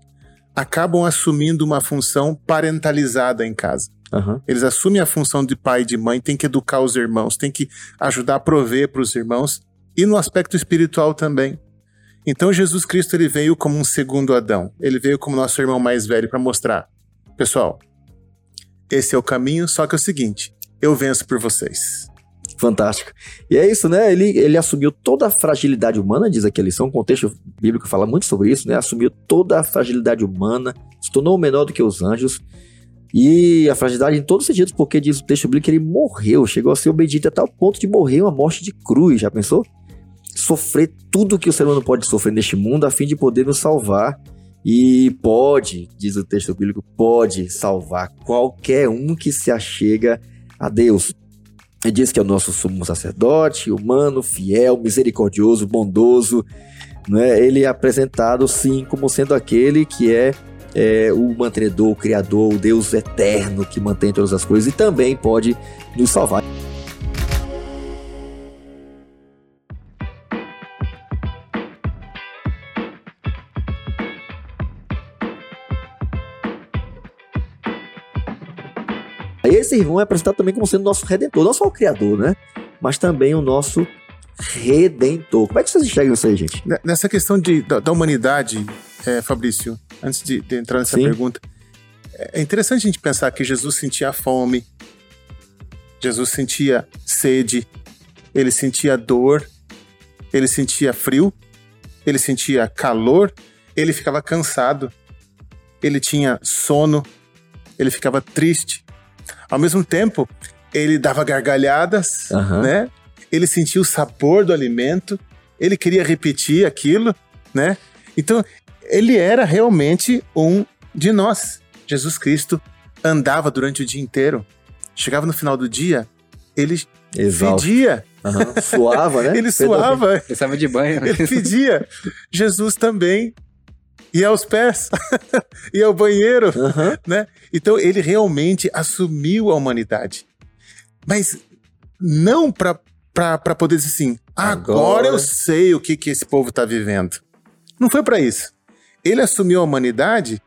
acabam assumindo uma função parentalizada em casa? Aham. Eles assumem a função de pai e de mãe, tem que educar os irmãos, tem que ajudar a prover para os irmãos e no aspecto espiritual também. Então Jesus Cristo ele veio como um segundo Adão. Ele veio como nosso irmão mais velho para mostrar, pessoal, esse é o caminho, só que é o seguinte, eu venço por vocês. Fantástico. E é isso, né? Ele, ele assumiu toda a fragilidade humana, diz aqui a lição. O contexto bíblico fala muito sobre isso, né? Assumiu toda a fragilidade humana, se tornou menor do que os anjos. E a fragilidade em todos os sentidos, porque diz o texto bíblico que ele morreu, chegou a ser obediente até o ponto de morrer uma morte de cruz, já pensou? Sofrer tudo que o ser humano pode sofrer neste mundo a fim de poder nos salvar. E pode, diz o texto bíblico, pode salvar qualquer um que se achega a Deus. Ele diz que é o nosso sumo sacerdote, humano, fiel, misericordioso, bondoso. Né? Ele é apresentado, sim, como sendo aquele que é, é, o mantenedor, o criador, o Deus eterno que mantém todas as coisas e também pode nos salvar. Esse irmão é apresentado também como sendo nosso redentor, não só o criador, né? Mas também o nosso redentor. Como é que vocês enxergam isso aí, gente? Ne- Nessa questão de, da, da humanidade, é, Fabrício, antes de, de entrar nessa Sim. pergunta, é é interessante a gente pensar que Jesus sentia fome, Jesus sentia sede, ele sentia dor, ele sentia frio, ele sentia calor, ele ficava cansado, ele tinha sono, ele ficava triste. Ao mesmo tempo, ele dava gargalhadas, Aham. né? Ele sentia o sabor do alimento, ele queria repetir aquilo, né? Então, ele era realmente um de nós. Jesus Cristo andava durante o dia inteiro. Chegava no final do dia, ele Exausto. pedia, Aham. Suava, né? [laughs] ele suava, Precisava de banho. né? ele pedia. Jesus também ia aos pés, ia [laughs] ao banheiro, Aham. né? Então ele realmente assumiu a humanidade. Mas não para para poder dizer assim, agora, Agora- eu sei o que que esse povo está vivendo. Não foi para isso. Ele assumiu a humanidade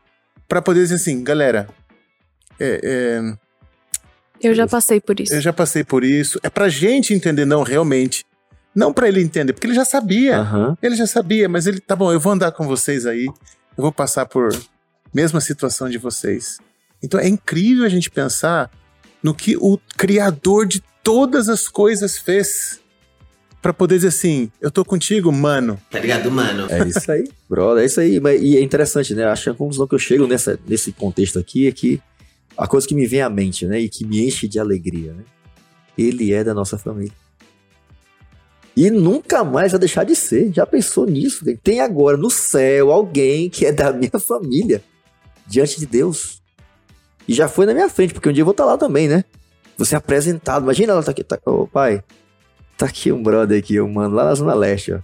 para poder dizer assim, galera, é, é, Eu já passei por isso. eu já passei por isso. É pra gente entender, não realmente. Não para ele entender, porque ele já sabia. Aham. Ele já sabia, mas ele, tá bom, eu vou andar com vocês aí, eu vou passar por mesma situação de vocês. Então é incrível a gente pensar no que o Criador de todas as coisas fez para poder dizer assim: eu tô contigo, mano. Tá ligado, mano? É isso [laughs] aí, brother, é isso aí. Mas- E é interessante, né? Acho que a conclusão que eu chego nessa, nesse contexto aqui é que a coisa que me vem à mente, né? E que me enche de alegria, né? Ele é da nossa família. E nunca mais vai deixar de ser. Já pensou nisso? Tem agora no céu alguém que é da [laughs] minha família diante de Deus. E já foi na minha frente, porque um dia eu vou estar lá também, né? Você apresentado. Imagina ela tá aqui, tá, ô pai, tá aqui um brother aqui, um mano, lá na Zona Leste, ó.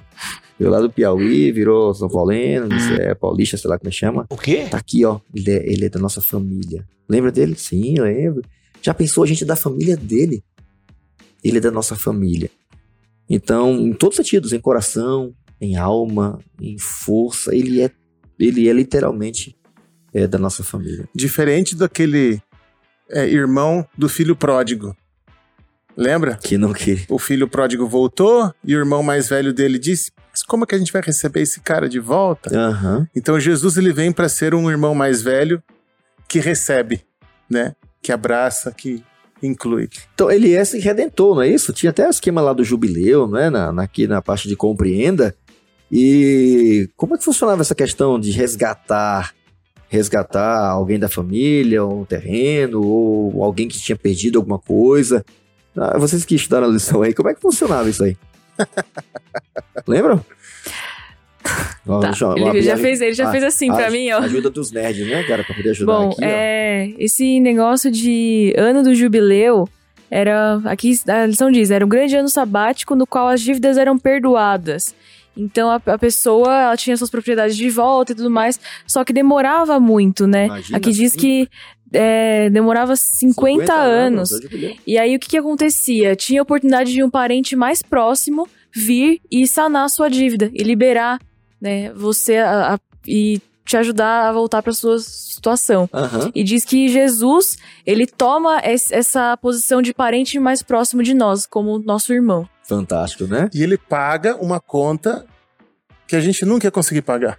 Veio lá do Piauí, virou São Paulino, disse, é paulista, sei lá como chama. O quê? Tá aqui, ó. Ele é, ele é da nossa família. Lembra dele? Sim, lembro. Já pensou a gente é da família dele? Ele é da nossa família. Então, em todos os sentidos, em coração, em alma, em força, ele é, ele é literalmente é, da nossa família. Diferente daquele é, irmão do filho pródigo. Lembra? Que não que. O filho pródigo voltou e o irmão mais velho dele disse: Mas como é que a gente vai receber esse cara de volta? Aham. Então Jesus ele vem para ser um irmão mais velho que recebe, né? Que abraça, que inclui. Então, ele é esse redentor, não é isso? Tinha até o esquema lá do jubileu, né? Na, na, aqui na parte de compreenda. E como é que funcionava essa questão de resgatar resgatar alguém da família, um terreno, ou alguém que tinha perdido alguma coisa? Ah, vocês que estudaram a lição aí, como é que funcionava isso aí? [laughs] Lembram? Tá, Ele já fez, ele já a- fez assim a- pra mim, ó. Ajuda dos nerds, né, cara? Pra poder ajudar Bom, aqui, ó. é, esse negócio de ano do jubileu era, aqui a lição diz, era um grande ano sabático no qual as dívidas eram perdoadas. Então a, a pessoa ela tinha suas propriedades de volta e tudo mais, só que demorava muito, né? Imagina, aqui diz que é, demorava 50, anos. é jubileu. E aí o que, que acontecia? Tinha a oportunidade de um parente mais próximo vir e sanar a sua dívida e liberar, né, você a- a- e te ajudar a voltar para sua situação. Aham. E diz que Jesus, ele toma es- essa posição de parente mais próximo de nós, como nosso irmão. Fantástico, né? E ele paga uma conta que a gente nunca ia conseguir pagar.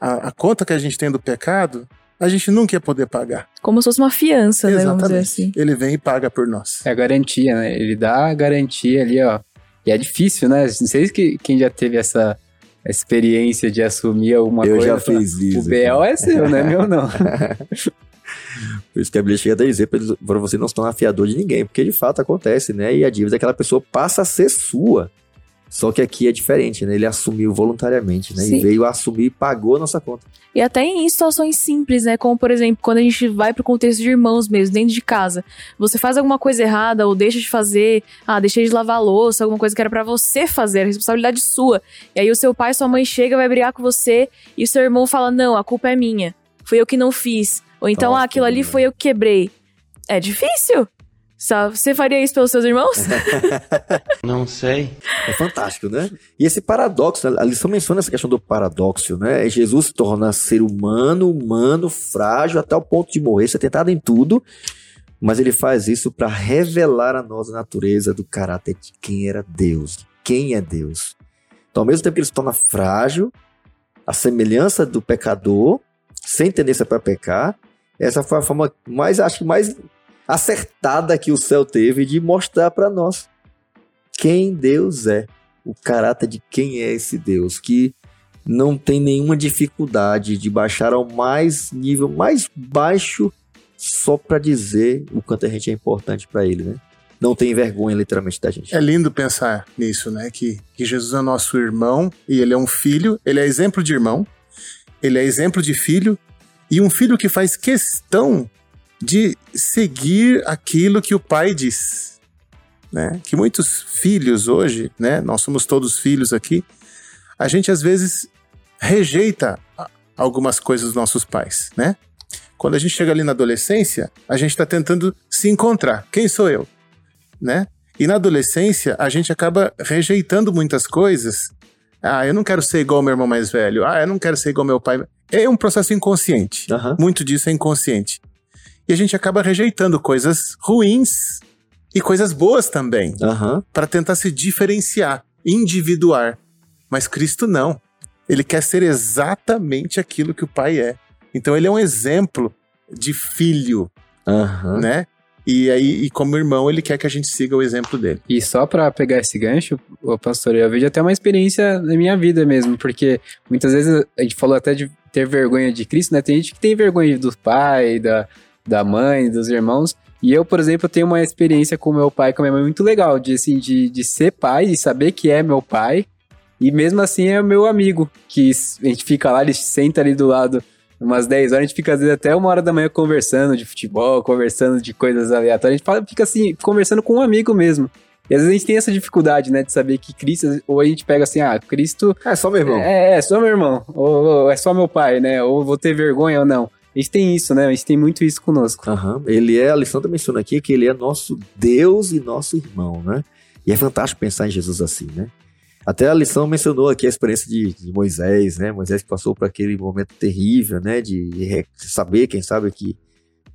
A, a conta que a gente tem do pecado, a gente nunca ia poder pagar. Como se fosse uma fiança, né, vamos dizer assim. Ele vem e paga por nós. É a garantia, né? Ele dá a garantia ali, ó. E é difícil, né? Não sei que quem já teve essa experiência de assumir alguma eu coisa. já e falar, fiz O isso. BO é seu, não é meu, não. Por isso que a Bíblia chega a dizer para você não se tornar fiador de ninguém, porque de fato acontece, né? E a dívida daquela pessoa passa a ser sua. Só que aqui é diferente, né? Ele assumiu voluntariamente, né? Sim. E veio assumir e pagou a nossa conta. E até em situações simples, né? Como, por exemplo, quando a gente vai pro contexto de irmãos mesmo, dentro de casa. Você faz alguma coisa errada ou deixa de fazer, ah, deixei de lavar louça, alguma coisa que era pra você fazer, a responsabilidade sua. E aí o seu pai, sua mãe chega, vai brigar com você e o seu irmão fala: "Não, a culpa é minha. Foi eu que não fiz". Ou então, Nossa, ah, aquilo ali foi eu que quebrei. É difícil. Você faria isso pelos seus irmãos? [laughs] Não sei. É fantástico, né? E esse paradoxo, né? a lição menciona essa questão do paradoxo, né? É Jesus se torna ser humano, humano, frágil, até o ponto de morrer, ser tentado em tudo, mas ele faz isso para revelar a nós a natureza do caráter de quem era Deus, de quem é Deus. Então, ao mesmo tempo que ele se torna frágil, a semelhança do pecador, sem tendência para pecar, essa foi a forma mais, acho que mais acertada que o céu teve de mostrar para nós quem Deus é, o caráter de quem é esse Deus, que não tem nenhuma dificuldade de baixar ao mais nível mais baixo só para dizer o quanto a gente é importante para ele, né? Não tem vergonha literalmente da gente. É lindo pensar nisso, né? Que, que Jesus é nosso irmão e ele é um filho, ele é exemplo de irmão, ele é exemplo de filho e um filho que faz questão de seguir aquilo que o pai diz. Né? Que muitos filhos hoje, né? Nós somos todos filhos aqui, a gente às vezes rejeita algumas coisas dos nossos pais, né? Quando a gente chega ali na adolescência, a gente está tentando se encontrar. Quem sou eu? Né? E na adolescência, a gente acaba rejeitando muitas coisas. Ah, eu não quero ser igual ao meu irmão mais velho. Ah, eu não quero ser igual ao meu pai. É um processo inconsciente. Aham. Muito disso é inconsciente. E a gente acaba rejeitando coisas ruins e coisas boas também, Aham. para tentar se diferenciar, individuar. Mas Cristo não. Ele quer ser exatamente aquilo que o Pai é. Então ele é um exemplo de filho, Aham. né? E aí, e como irmão, ele quer que a gente siga o exemplo dele. E só pra pegar esse gancho, ô pastor, eu vejo até uma experiência na minha vida mesmo, porque muitas vezes a gente falou até de ter vergonha de Cristo, né? Tem gente que tem vergonha do pai, da, da mãe, dos irmãos. E eu, por exemplo, tenho uma experiência com meu pai e com a minha mãe muito legal, de, assim, de, de ser pai, de saber que é meu pai, e mesmo assim é meu amigo, que a gente fica lá, ele senta ali do lado umas 10 horas, a gente fica às vezes até uma hora da manhã conversando de futebol, conversando de coisas aleatórias, a gente fala- fica assim, conversando com um amigo mesmo. E às vezes a gente tem essa dificuldade, né, de saber que Cristo, ou a gente pega assim, ah, Cristo É só meu irmão. é, é só meu irmão, ou, ou é só meu pai, né, ou vou ter vergonha ou não. Gente tem isso, né, a gente tem muito isso conosco. Aham. Ele é, a também menciona aqui que ele é nosso Deus e nosso irmão, né? E é fantástico pensar em Jesus assim, né? Até a lição mencionou aqui a experiência de, de Moisés, né? Moisés passou por aquele momento terrível, né? De, de saber, quem sabe, que,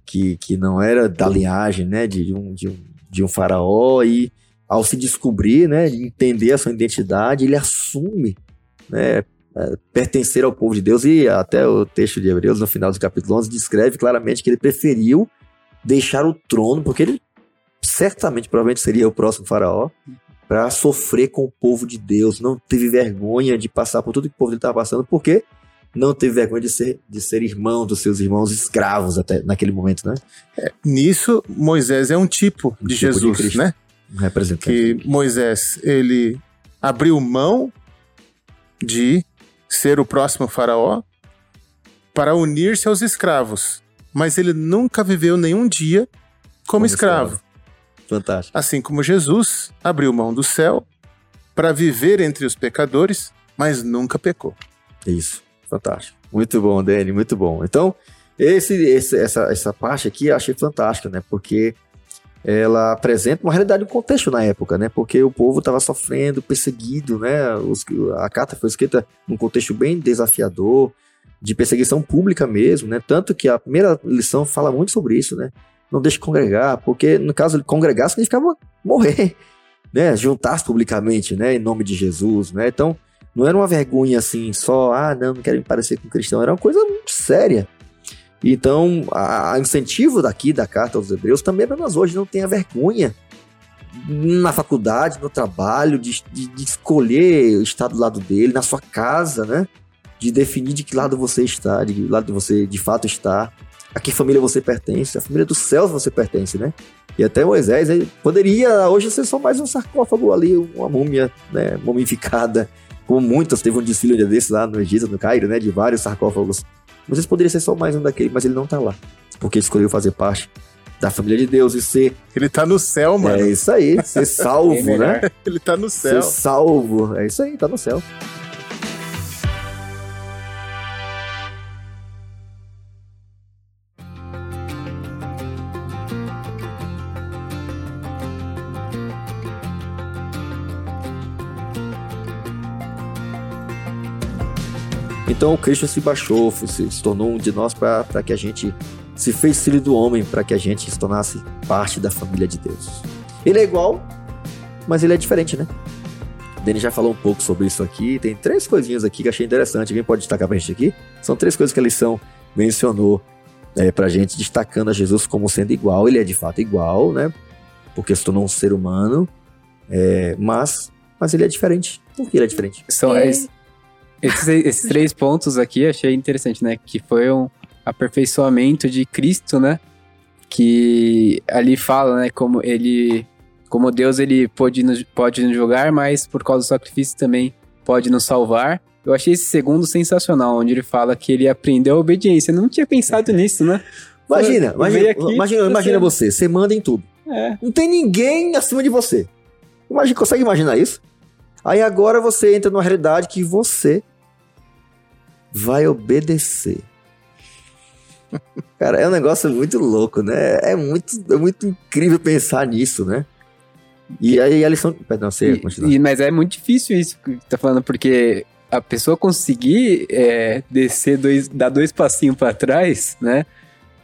que, que não era da linhagem, né? De, um, de, um, de um faraó e ao se descobrir, né? de Entender a sua identidade, ele assume, né? É, Pertencer ao povo de Deus e até o texto de Hebreus, no final do capítulo 11, descreve claramente que ele preferiu deixar o trono, porque ele certamente, provavelmente seria o próximo faraó, para sofrer com o povo de Deus. Não teve vergonha de passar por tudo que o povo dele estava passando, porque não teve vergonha de ser, de ser irmão dos seus irmãos escravos até naquele momento, né? Nisso, Moisés é um tipo de tipo de Jesus, Cristo. né? Representante. que Moisés ele abriu mão de ser o próximo faraó para unir-se aos escravos, mas ele nunca viveu nenhum dia como, Como escravo. Fantástico. Assim como Jesus abriu mão do céu para viver entre os pecadores, mas nunca pecou. Isso. Fantástico. Muito bom, Dani, muito bom. Então, esse, esse- essa, essa parte aqui eu achei fantástica, né? Porque ela apresenta uma realidade, um contexto na época, né? Porque o povo estava sofrendo, perseguido, né? Os- a carta foi escrita num contexto bem desafiador, de perseguição pública mesmo, né? Tanto que a primeira lição fala muito sobre isso, né? Não deixe congregar, porque no caso de congregar significava morrer, [laughs] né? Juntar-se publicamente, né? Em nome de Jesus, né? Então, não era uma vergonha assim, só, ah, não, não quero me parecer com cristão, era uma coisa muito séria. Então, a incentivo daqui da carta aos Hebreus também é para nós hoje não tenha vergonha na faculdade, no trabalho, de, de, de escolher estar do lado dele, na sua casa, né? De definir de que lado você está, de que lado você de fato está, a que família você pertence, a família dos céus você pertence, né? E até Moisés poderia hoje ser só mais um sarcófago ali, uma múmia, né, mumificada, como muitas, teve um desfile desses lá no Egito, no Cairo, né, de vários sarcófagos. Mas ele poderia ser só mais um daquele, mas ele não tá lá, porque ele escolheu fazer parte da família de Deus e ser, Ele tá no céu, mano. é isso aí, ser [laughs] salvo, melhor. né? Ele tá no céu. Ser salvo, é isso aí, tá no céu. Então Cristo se baixou, se, se tornou um de nós para que a gente se fez filho do homem, para que a gente se tornasse parte da família de Deus. Ele é igual, mas ele é diferente, né? O Denis já falou um pouco sobre isso aqui. Tem três coisinhas aqui que achei interessante. Alguém pode destacar pra gente aqui? São três coisas que a lição mencionou é, pra gente, destacando a Jesus como sendo igual. Ele é de fato igual, né? Porque se tornou um ser humano. é, mas, mas ele é diferente. Por que ele é diferente? São É. es- esses, esses três pontos aqui achei interessante, né? Que foi um aperfeiçoamento de Cristo, né? Que ali fala, né? Como ele, como Deus, ele pode nos, pode nos julgar, mas por causa do sacrifício também pode nos salvar. Eu achei esse segundo sensacional, onde ele fala que ele aprendeu a obediência. Eu não tinha pensado [laughs] nisso, né? Imagina, Eu imagina, aqui, imagina, você- imagina você. Você manda em tudo. É. Não tem ninguém acima de você. Imagina, consegue imaginar isso? Aí agora você entra numa realidade que você vai obedecer. Cara, é um negócio muito louco, né? É muito, é muito incrível pensar nisso, né? E aí a lição. Perdão, você. E, e- mas é muito difícil isso que tá falando, porque a pessoa conseguir é, descer dois, dar dois passinhos pra trás, né?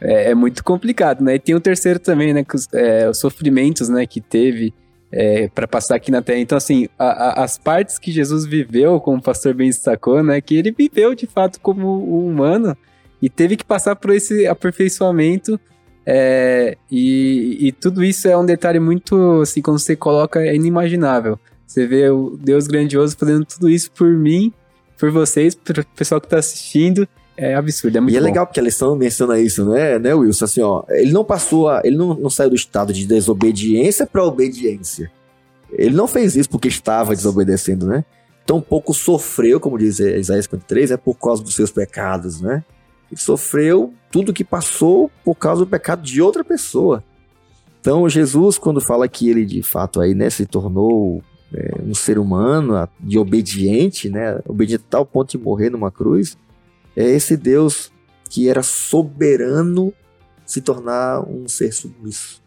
É, é muito complicado, né? E tem o terceiro também, né? Que os, é, os sofrimentos, né? Que teve é, para passar aqui na Terra. Então, assim, a- a- as partes que Jesus viveu, como o pastor bem destacou, né? Que ele viveu de fato como um humano e teve que passar por esse aperfeiçoamento. é, e, e tudo isso é um detalhe muito, assim, quando você coloca, é inimaginável. Você vê o Deus grandioso fazendo tudo isso por mim, por vocês, pro pessoal que tá assistindo. É absurdo, é muito E é bom. legal porque a lição menciona isso, né, né, Wilson? Assim, ó, ele não passou, a, ele não, não saiu do estado de desobediência para obediência. Ele não fez isso porque estava desobedecendo, né? Tão pouco sofreu, como diz Isaías 53, é por causa dos seus pecados, né? Ele sofreu tudo que passou por causa do pecado de outra pessoa. Então, Jesus, quando fala que ele de fato aí, né, se tornou é, um ser humano de obediente, né, obediente a tal ponto de morrer numa cruz, é esse Deus que era soberano se tornar um ser submisso.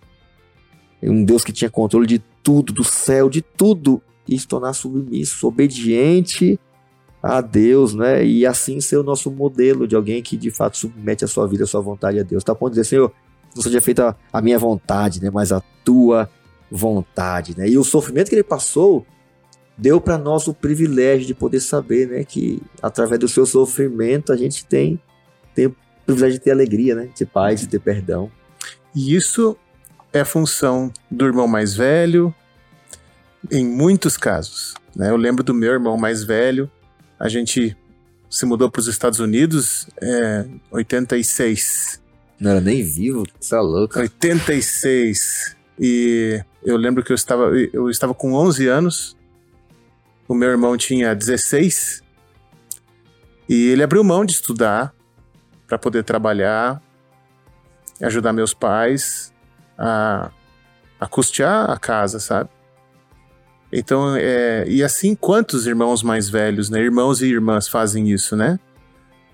É um Deus que tinha controle de tudo, do céu, de tudo, e se tornar submisso, obediente a Deus, né? E assim ser o nosso modelo de alguém que de fato submete a sua vida, a sua vontade a Deus. Tá de dizer, Senhor, não seja feita a minha vontade, né? Mas a tua vontade, né? E o sofrimento que ele passou deu para nós o privilégio de poder saber, né? Que através do seu sofrimento a gente tem, tem o privilégio de ter alegria, né? De ter paz, de ter perdão. E isso é função do irmão mais velho, em muitos casos. Né? Eu lembro do meu irmão mais velho, a gente se mudou para os Estados Unidos em é, 86. Não era nem vivo, você é louco. 86. E eu lembro que eu estava, eu estava com 11 anos, o meu irmão tinha 16, e ele abriu mão de estudar para poder trabalhar, ajudar meus pais a, a custear a casa, sabe? Então, é, e assim, quantos irmãos mais velhos, né? Irmãos e irmãs fazem isso, né?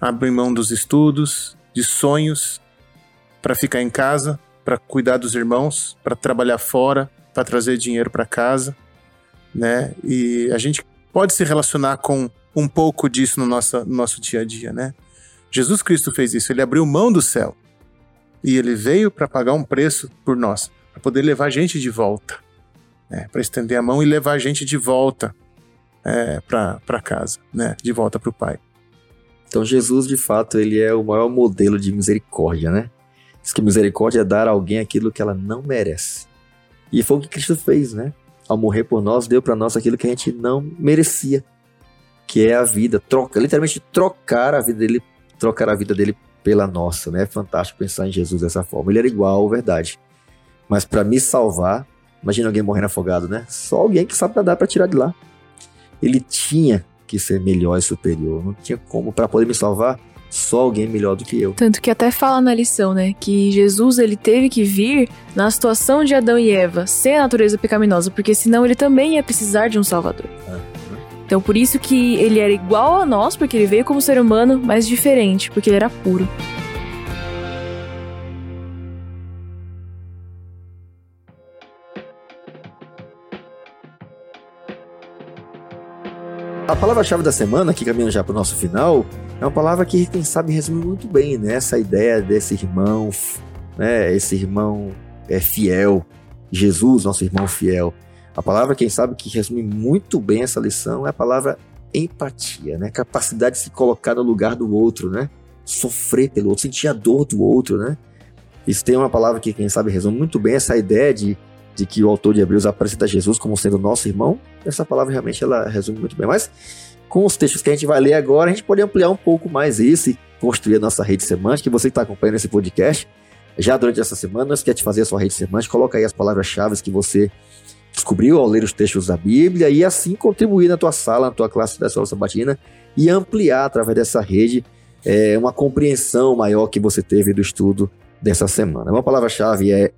Abrem mão dos estudos, de sonhos, para ficar em casa, para cuidar dos irmãos, para trabalhar fora, para trazer dinheiro para casa, né? E a gente pode se relacionar com um pouco disso no nosso, no nosso dia a dia, né? Jesus Cristo fez isso, ele abriu mão do céu e ele veio para pagar um preço por nós, para poder levar a gente de volta, né? para estender a mão e levar a gente de volta é, para casa, né? de volta para o Pai. Então Jesus, de fato, ele é o maior modelo de misericórdia, né? Diz que misericórdia é dar a alguém aquilo que ela não merece. E foi o que Cristo fez, né? Ao morrer por nós, deu para nós aquilo que a gente não merecia, que é a vida, troca, literalmente trocar a vida dele, trocar a vida dele pela nossa, né? É fantástico pensar em Jesus dessa forma. Ele era igual, verdade. Mas para me salvar, imagina alguém morrendo afogado, né? Só alguém que sabe nadar para tirar de lá. Ele tinha que ser melhor e superior, não tinha como para poder me salvar só alguém melhor do que eu. Tanto que até fala na lição, né, que Jesus ele teve que vir na situação de Adão e Eva, sem a natureza pecaminosa, porque senão ele também ia precisar de um salvador. Ah. Então por isso que ele era igual a nós, porque ele veio como ser humano, mas diferente, porque ele era puro. A palavra-chave da semana, que caminhando já para o nosso final, é uma palavra que quem sabe resume muito bem, né? Essa ideia desse irmão, né? Esse irmão é fiel, Jesus, nosso irmão fiel. A palavra, quem sabe, que resume muito bem essa lição é a palavra empatia, né? Capacidade de se colocar no lugar do outro, né? Sofrer pelo outro, sentir a dor do outro, né? Isso tem uma palavra que, quem sabe, resume muito bem essa ideia de de que o autor de Hebreus apresenta Jesus como sendo nosso irmão, essa palavra realmente ela resume muito bem. Mas com os textos que a gente vai ler agora, a gente pode ampliar um pouco mais isso e construir a nossa rede semântica. E você que está acompanhando esse podcast, já durante essa semana, se quer te fazer a sua rede semântica, coloca aí as palavras-chave que você descobriu ao ler os textos da Bíblia e assim contribuir na tua sala, na tua classe da escola sabatina e ampliar através dessa rede é, uma compreensão maior que você teve do estudo dessa semana. Uma palavra-chave é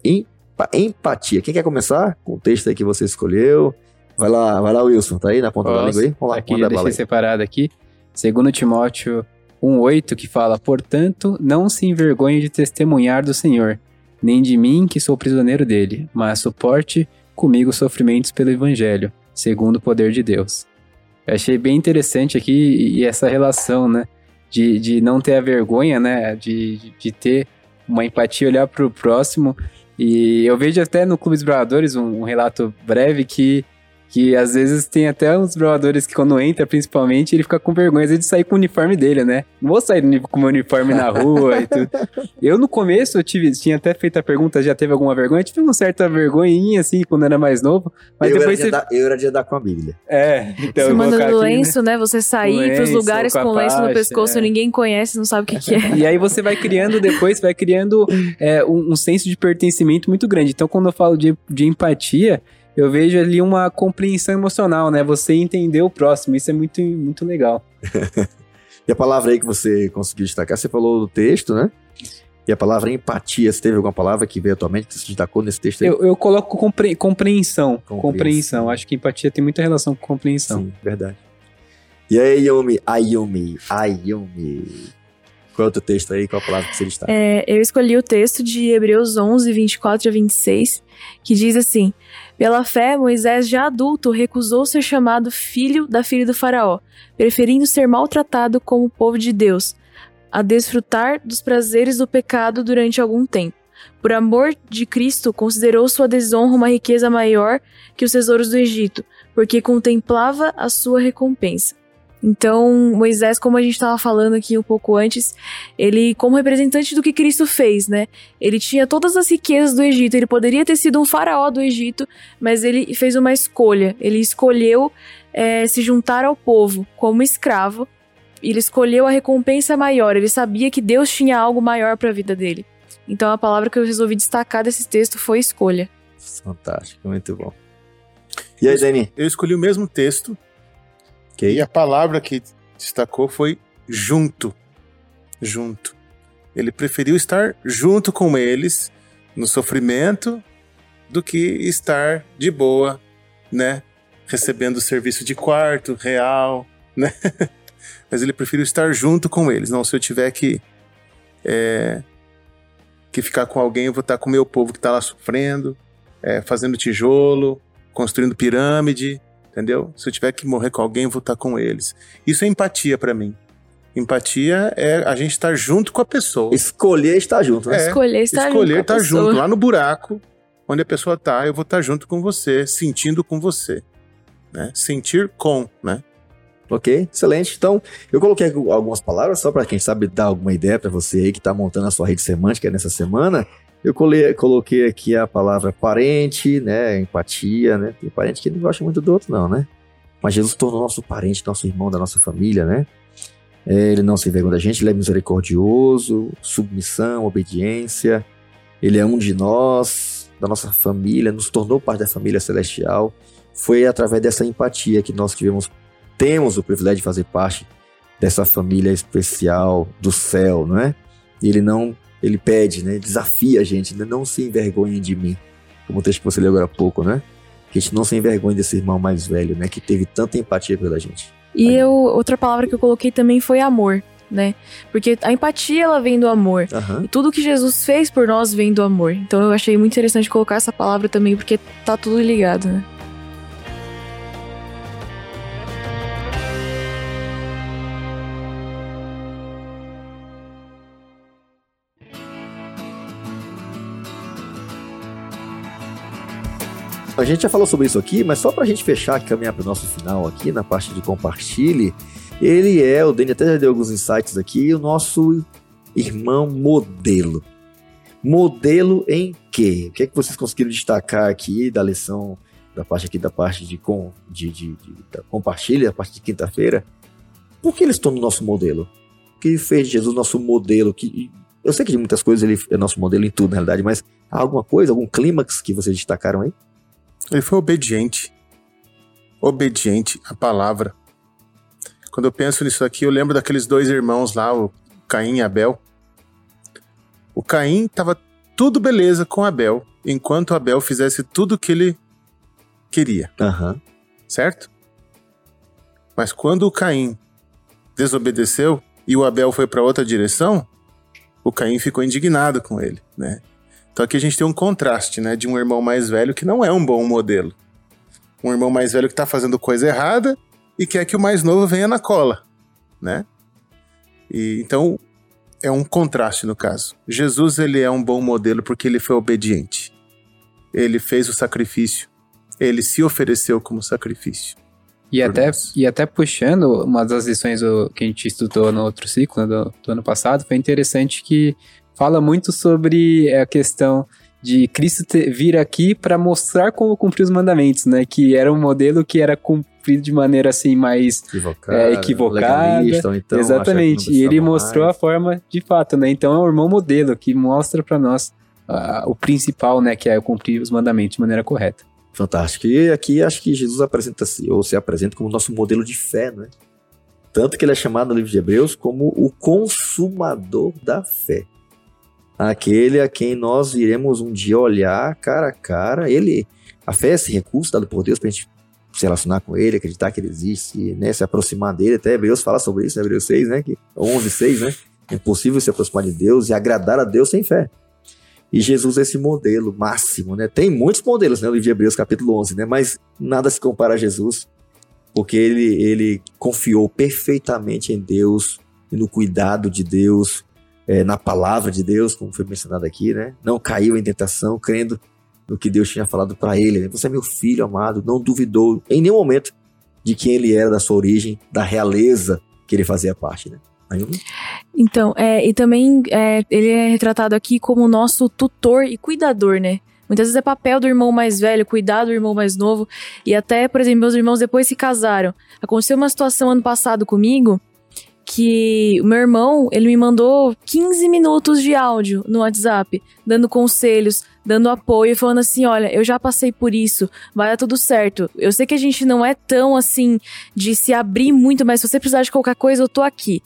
empatia. Quem quer começar com o texto aí que você escolheu? Vai lá, vai lá, Wilson. Tá aí na ponta Posso? da língua aí? Vamos lá, aqui, manda deixei separado aqui. Segundo Timóteo 1,8, que fala, Portanto, não se envergonhe de testemunhar do Senhor, nem de mim, que sou prisioneiro dele, mas suporte comigo sofrimentos pelo Evangelho, segundo o poder de Deus. Eu achei bem interessante aqui e essa relação, né? De, de não ter a vergonha, né? De, de ter uma empatia, olhar para o próximo e eu vejo até no Clube dos Bravadores um, um, relato breve que, que às vezes tem até uns bravadores que quando entra, principalmente, ele fica com vergonha de sair com o uniforme dele, né? Não vou sair com o meu uniforme na rua e tudo. [laughs] Eu no começo eu tive, tinha até feito a pergunta, já teve alguma vergonha? Eu tive uma certa vergonhinha, assim, quando era mais novo. Mas eu depois era você... da, eu era de andar com a Bíblia. É, então. Você manda no lenço, né? Você sair lenço, pros lugares com, com lenço no pescoço, é. ninguém conhece, não sabe o que, que, é. [laughs] E aí você vai criando, depois, vai criando é, um, um senso de pertencimento muito grande. Então, quando eu falo de, de empatia, eu vejo ali uma compreensão emocional, né? Você entender o próximo, isso é muito, muito legal. [laughs] e a palavra aí que você conseguiu destacar, você falou do texto, né? E a palavra empatia, você teve alguma palavra que veio atualmente que se destacou nesse texto aí? Eu, eu coloco compre- compreensão, Compreensão. compreensão. Acho que empatia tem muita relação com compreensão. Sim, verdade. E aí, Yumi, Ayumi, Ayumi. Qual é o teu texto aí? Qual a palavra que você destaca? É, eu escolhi o texto de Hebreus 11, 24 a 26, que diz assim: Pela fé, Moisés, já adulto, recusou ser chamado filho da filha do Faraó, preferindo ser maltratado como povo de Deus, a desfrutar dos prazeres do pecado durante algum tempo. Por amor de Cristo, considerou sua desonra uma riqueza maior que os tesouros do Egito, porque contemplava a sua recompensa. Então, Moisés, como a gente estava falando aqui um pouco antes, ele, como representante do que Cristo fez, né? Ele tinha todas as riquezas do Egito, ele poderia ter sido um faraó do Egito, mas ele fez uma escolha. Ele escolheu é, se juntar ao povo como escravo. Ele escolheu a recompensa maior. Ele sabia que Deus tinha algo maior para a vida dele. Então, a palavra que eu resolvi destacar desse texto foi escolha. Fantástico, muito bom. E aí, Dani? Eu escolhi o mesmo texto Ok. e a palavra que destacou foi junto. Junto. Ele preferiu estar junto com eles no sofrimento do que estar de boa, né? Recebendo serviço de quarto, real, [laughs] né? Mas ele preferiu estar junto com eles. Não, se eu tiver que é, que ficar com alguém, eu vou estar com o meu povo que está lá sofrendo, é, fazendo tijolo, construindo pirâmide, entendeu? Se eu tiver que morrer com alguém, eu vou estar com eles. Isso é empatia para mim. Empatia é a gente estar junto com a pessoa. Escolher estar junto, né? É, escolher estar Escolher junto a estar junto, lá no buraco onde a pessoa tá, eu vou estar junto com você, sentindo com você. Né? Sentir com, né? Ok, excelente. Então, eu coloquei algumas palavras só para quem sabe dar alguma ideia para você aí que está montando a sua rede semântica nessa semana. Eu coloquei aqui a palavra parente, né? Empatia, né? Tem parente que não gosta muito do outro, não, né? Mas Jesus tornou nosso parente, nosso irmão da nossa família, né? É, ele não se envergonha da gente, ele é misericordioso, submissão, obediência. Ele é um de nós, da nossa família, nos tornou parte da família celestial. Foi através dessa empatia que nós tivemos temos o privilégio de fazer parte dessa família especial do céu, não é? Ele não, ele pede, né? Desafia a gente, né? não se envergonhem de mim, como o texto que você leu agora há pouco, né? Que a gente não se envergonhe desse irmão mais velho, né? Que teve tanta empatia pela gente. E eu, outra palavra que eu coloquei também foi amor, né? Porque a empatia ela vem do amor. Aham. E tudo que Jesus fez por nós vem do amor. Então eu achei muito interessante colocar essa palavra também, porque tá tudo ligado, né? A gente já falou sobre isso aqui, mas só pra gente fechar e caminhar pro nosso final aqui, na parte de compartilhe, ele é, o Dani até já deu alguns insights aqui, o nosso irmão modelo. Modelo em quê? O que é que vocês conseguiram destacar aqui da lição, da parte aqui, da parte de, com, de, de, de da compartilhe, da parte de quinta-feira? Por que eles estão no nosso modelo? O que fez Jesus nosso modelo? Que, eu sei que de muitas coisas ele é nosso modelo em tudo, na realidade, mas há alguma coisa, algum clímax que vocês destacaram aí? Ele foi obediente. Obediente à palavra. Quando eu penso nisso aqui, eu lembro daqueles dois irmãos lá, o Caim e Abel. O Caim tava tudo beleza com Abel, enquanto Abel fizesse tudo o que ele queria, Aham. certo? Mas quando o Caim desobedeceu e o Abel foi para outra direção, o Caim ficou indignado com ele, né? Então aqui a gente tem um contraste, né, de um irmão mais velho que não é um bom modelo. Um irmão mais velho que tá fazendo coisa errada e quer que o mais novo venha na cola, né? E então é um contraste no caso. Jesus ele é um bom modelo porque ele foi obediente. Ele fez o sacrifício. Ele se ofereceu como sacrifício. E até, nós. e até puxando uma das lições que a gente estudou no outro ciclo né, do, do ano passado, foi interessante que fala muito sobre a questão de Cristo ter- vir aqui para mostrar como cumprir os mandamentos, né? Que era um modelo que era cumprido de maneira assim mais Equivocada. É, equivocada, então Exatamente. E ele precisava mostrou a mais. forma de fato, né? Então é o irmão modelo que mostra para nós ah, o principal, né? Que é cumprir os mandamentos de maneira correta. Fantástico. E aqui acho que Jesus apresenta-se, ou se apresenta como nosso modelo de fé, né? Tanto que ele é chamado no livro de Hebreus como o consumador da fé. Aquele a quem nós iremos um dia olhar cara a cara. Ele, a fé é esse recurso dado por Deus para a gente se relacionar com ele, acreditar que ele existe, né, se aproximar dele. Até Hebreus fala sobre isso, né, Hebreus 6, né, que 11, 6, né? É impossível se aproximar de Deus e agradar a Deus sem fé. E Jesus é esse modelo máximo, né? Tem muitos modelos, né, no livro de Hebreus capítulo 11, né, mas nada se compara a Jesus, porque ele, ele confiou perfeitamente em Deus e no cuidado de Deus, é, na palavra de Deus, como foi mencionado aqui, né? Não caiu em tentação, crendo no que Deus tinha falado para ele. Né? Você é meu filho amado, não duvidou em nenhum momento de quem ele era, da sua origem, da realeza que ele fazia parte, né? Então, é, e também é, ele é retratado aqui como nosso tutor e cuidador, né? Muitas vezes é papel do irmão mais velho, cuidar do irmão mais novo. E até, por exemplo, meus irmãos depois se casaram. Aconteceu uma situação ano passado comigo que o meu irmão, ele me mandou 15 minutos de áudio no WhatsApp, dando conselhos, dando apoio, falando assim: olha, eu já passei por isso, vai dar tudo certo. Eu sei que a gente não é tão assim de se abrir muito, mas se você precisar de qualquer coisa, eu tô aqui.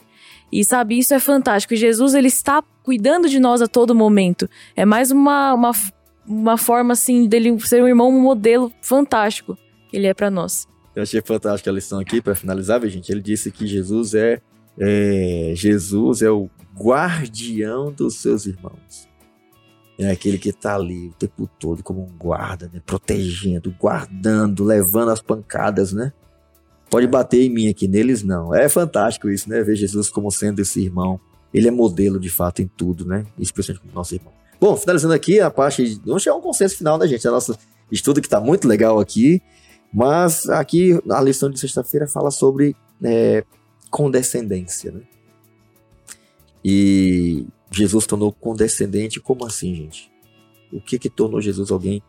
E sabe, isso é fantástico. E Jesus, ele está cuidando de nós a todo momento. É mais uma, uma, uma forma, assim, dele ser um irmão, um modelo fantástico que ele é para nós. Eu achei fantástica a lição aqui, para finalizar, gente. Ele disse que Jesus é, é, Jesus é o guardião dos seus irmãos. É aquele que está ali o tempo todo como um guarda, né? protegendo, guardando, levando as pancadas, né? Pode bater em mim aqui, neles não. É fantástico isso, né? Ver Jesus como sendo esse irmão. Ele é modelo de fato em tudo, né? Especialmente como nosso irmão. Bom, finalizando aqui a parte. Vamos chegar a um consenso final, né, gente? É nosso estudo que está muito legal aqui. Mas aqui a lição de sexta-feira fala sobre é, condescendência, né? E Jesus tornou condescendente, como assim, gente? O que que tornou Jesus alguém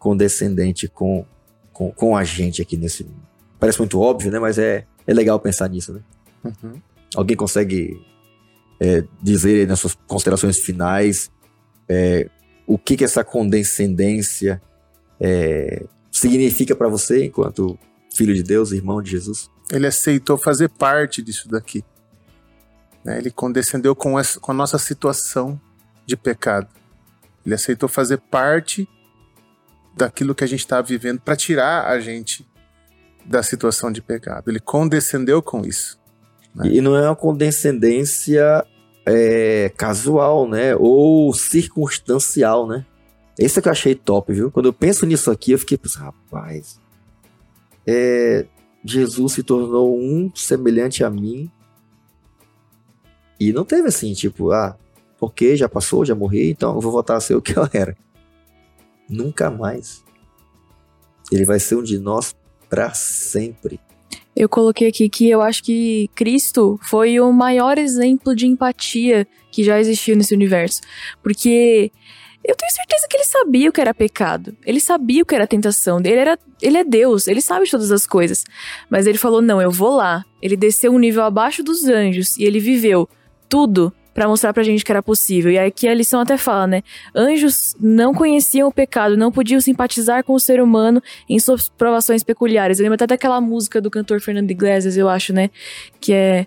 condescendente com, com, com a gente aqui nesse mundo? Parece muito óbvio, né? Mas é, é legal pensar nisso, né? Uhum. Alguém consegue é, dizer nas suas considerações finais é, o que que essa condescendência é, significa para você enquanto filho de Deus, irmão de Jesus? Ele aceitou fazer parte disso daqui. Né? Ele condescendeu com, essa, com a nossa situação de pecado. Ele aceitou fazer parte daquilo que a gente está vivendo para tirar a gente da situação de pecado. Ele condescendeu com isso. Né? E não é uma condescendência é, casual, né? Ou circunstancial, né? Esse é que eu achei top, viu? Quando eu penso nisso aqui, eu fiquei pensando, rapaz, é, Jesus se tornou um semelhante a mim e não teve assim, tipo, ah, porque já passou, já morri, então eu vou voltar a ser o que eu era. Nunca mais. Ele vai ser um de nós para sempre. Eu coloquei aqui que eu acho que Cristo foi o maior exemplo de empatia que já existiu nesse universo. Porque eu tenho certeza que ele sabia o que era pecado. Ele sabia o que era tentação. Ele, era, ele é Deus, ele sabe de todas as coisas. Mas ele falou: não, eu vou lá. Ele desceu um nível abaixo dos anjos e ele viveu tudo para mostrar pra gente que era possível. E aqui a lição até fala, né? Anjos não conheciam o pecado, não podiam simpatizar com o ser humano em suas provações peculiares. Eu lembro até daquela música do cantor Fernando Iglesias, eu acho, né? Que é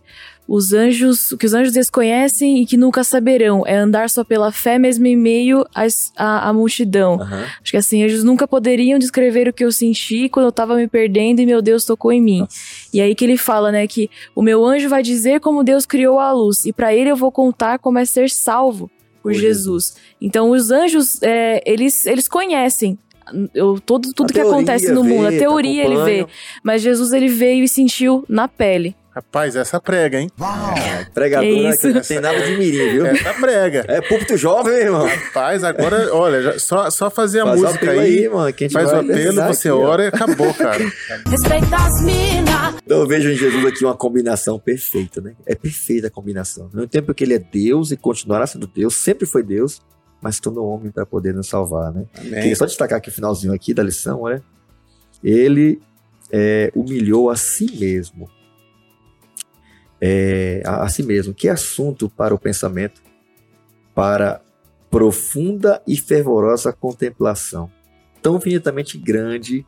os anjos, o que os anjos desconhecem e que nunca saberão, é andar só pela fé mesmo em meio à multidão. Uhum. Acho que assim, anjos nunca poderiam descrever o que eu senti quando eu tava me perdendo e meu Deus tocou em mim. Nossa. E aí que ele fala, né, que o meu anjo vai dizer como Deus criou a luz e para ele eu vou contar como é ser salvo por Jesus. Jesus. Então os anjos, é, eles, eles conhecem eu, todo, tudo a que acontece no vê, mundo, a teoria ele vê. Mas Jesus ele veio e sentiu na pele. Rapaz, essa prega, hein? Uau! É, pregadora que, não tem nada de mirim, viu? Essa prega. É púlpito jovem, irmão. Rapaz, agora, olha, só, só fazer a faz música aí, aí mano, que a gente faz o apelo, você aqui, ora ó. e acabou, cara. [laughs] Respeita as minas. Então eu vejo em Jesus aqui uma combinação perfeita, né? É perfeita a combinação. No tempo que ele é Deus e continuará sendo Deus, sempre foi Deus, mas tornou homem para poder nos salvar, né? Amém. Queria só destacar aqui o finalzinho aqui da lição, olha. Ele é, humilhou a si mesmo é, a, a si mesmo. Que assunto para o pensamento, para profunda e fervorosa contemplação. Tão infinitamente grande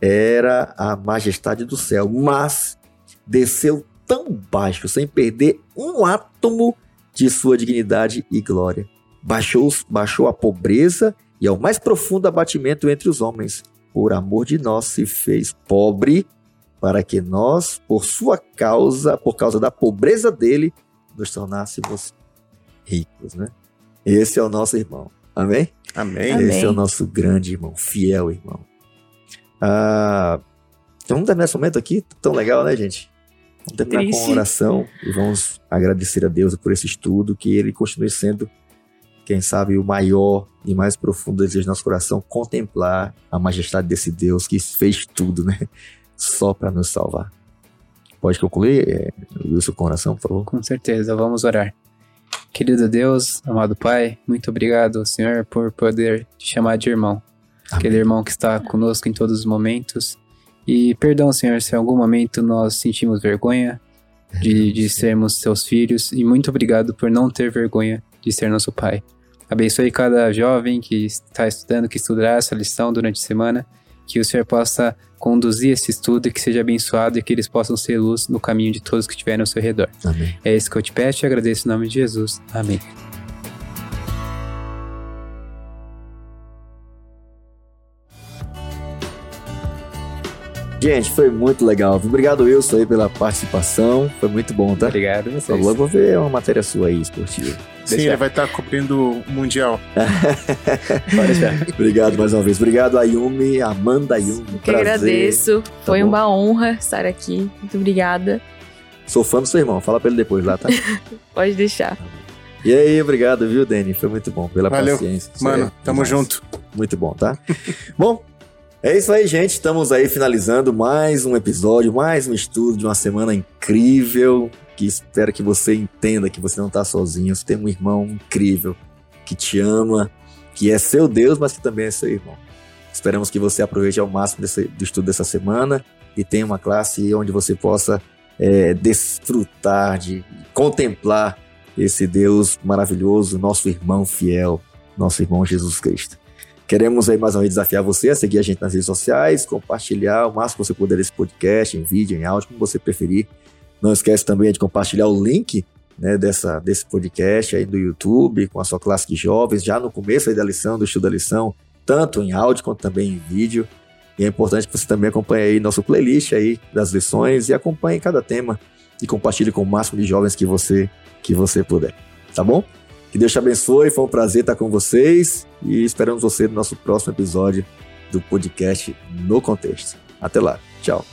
era a majestade do céu, mas desceu tão baixo, sem perder um átomo de sua dignidade e glória. baixou, baixou a pobreza e ao mais profundo abatimento entre os homens. Por amor de nós se fez pobre, para que nós, por sua causa, por causa da pobreza dele, nos tornássemos ricos, né? Esse é o nosso irmão. Amém? Amém. Amém. Esse é o nosso grande irmão, fiel irmão. Ah, então vamos terminar esse momento aqui, tão legal, né, gente? Vamos terminar com Triste. uma oração e vamos agradecer a Deus por esse estudo, que ele continue sendo, quem sabe, o maior e mais profundo desejo do nosso coração, contemplar a majestade desse Deus que fez tudo, né? Só para nos salvar. Pode concluir, é, Wilson, com oração, por favor? Com certeza, vamos orar. Querido Deus, amado Pai, muito obrigado, Senhor, por poder te chamar de irmão. Aquele irmão que está conosco em todos os momentos. E perdão, Senhor, se em algum momento nós sentimos vergonha de, de sermos seus filhos. E muito obrigado por não ter vergonha de ser nosso Pai. Abençoe cada jovem que está estudando, que estudará essa lição durante a semana. Que o Senhor possa conduzir esse estudo e que seja abençoado e que eles possam ser luz no caminho de todos que estiverem ao seu redor. Amém. É isso que eu te peço e agradeço em nome de Jesus. Amém. Gente, foi muito legal. Obrigado, Wilson, aí, pela participação. Foi muito bom, tá? Obrigado vocês. logo vou ver uma matéria sua aí, esportiva. Sim, Deixa- ele vai estar cobrindo o Mundial. Pode deixar. [laughs] Obrigado mais uma vez. Obrigado, Ayumi, Amanda Ayumi. Que prazer. agradeço. Foi bom. uma honra estar aqui. Muito obrigada. Sou fã do seu irmão. Fala pra ele depois lá, tá? [laughs] Pode deixar. e aí, obrigado, viu, Dani? Foi muito bom. Pela Valeu. paciência. Mano, é tamo demais. junto. Muito bom, tá? [laughs] bom, é isso aí, gente. Estamos aí finalizando mais um episódio, mais um estudo de uma semana incrível. Que espero que você entenda que você não tá sozinho. Você tem um irmão incrível que te ama, que é seu Deus, mas que também é seu irmão. Esperamos que você aproveite ao máximo desse, do estudo dessa semana e tenha uma classe onde você possa é, desfrutar, de contemplar esse Deus maravilhoso, nosso irmão fiel, nosso irmão Jesus Cristo. Queremos aí mais uma vez desafiar você a seguir a gente nas redes sociais, compartilhar o máximo que você puder esse podcast, em vídeo, em áudio, como você preferir. Não esquece também de compartilhar o link né, dessa, desse podcast aí do YouTube, com a sua classe de jovens, já no começo aí da lição, do estudo da lição, tanto em áudio quanto também em vídeo. E é importante que você também acompanhe aí nosso playlist aí das lições e acompanhe cada tema e compartilhe com o máximo de jovens que você que você puder. Tá bom? Que Deus te abençoe, foi um prazer estar com vocês e esperamos você no nosso próximo episódio do podcast No Contexto. Até lá, tchau.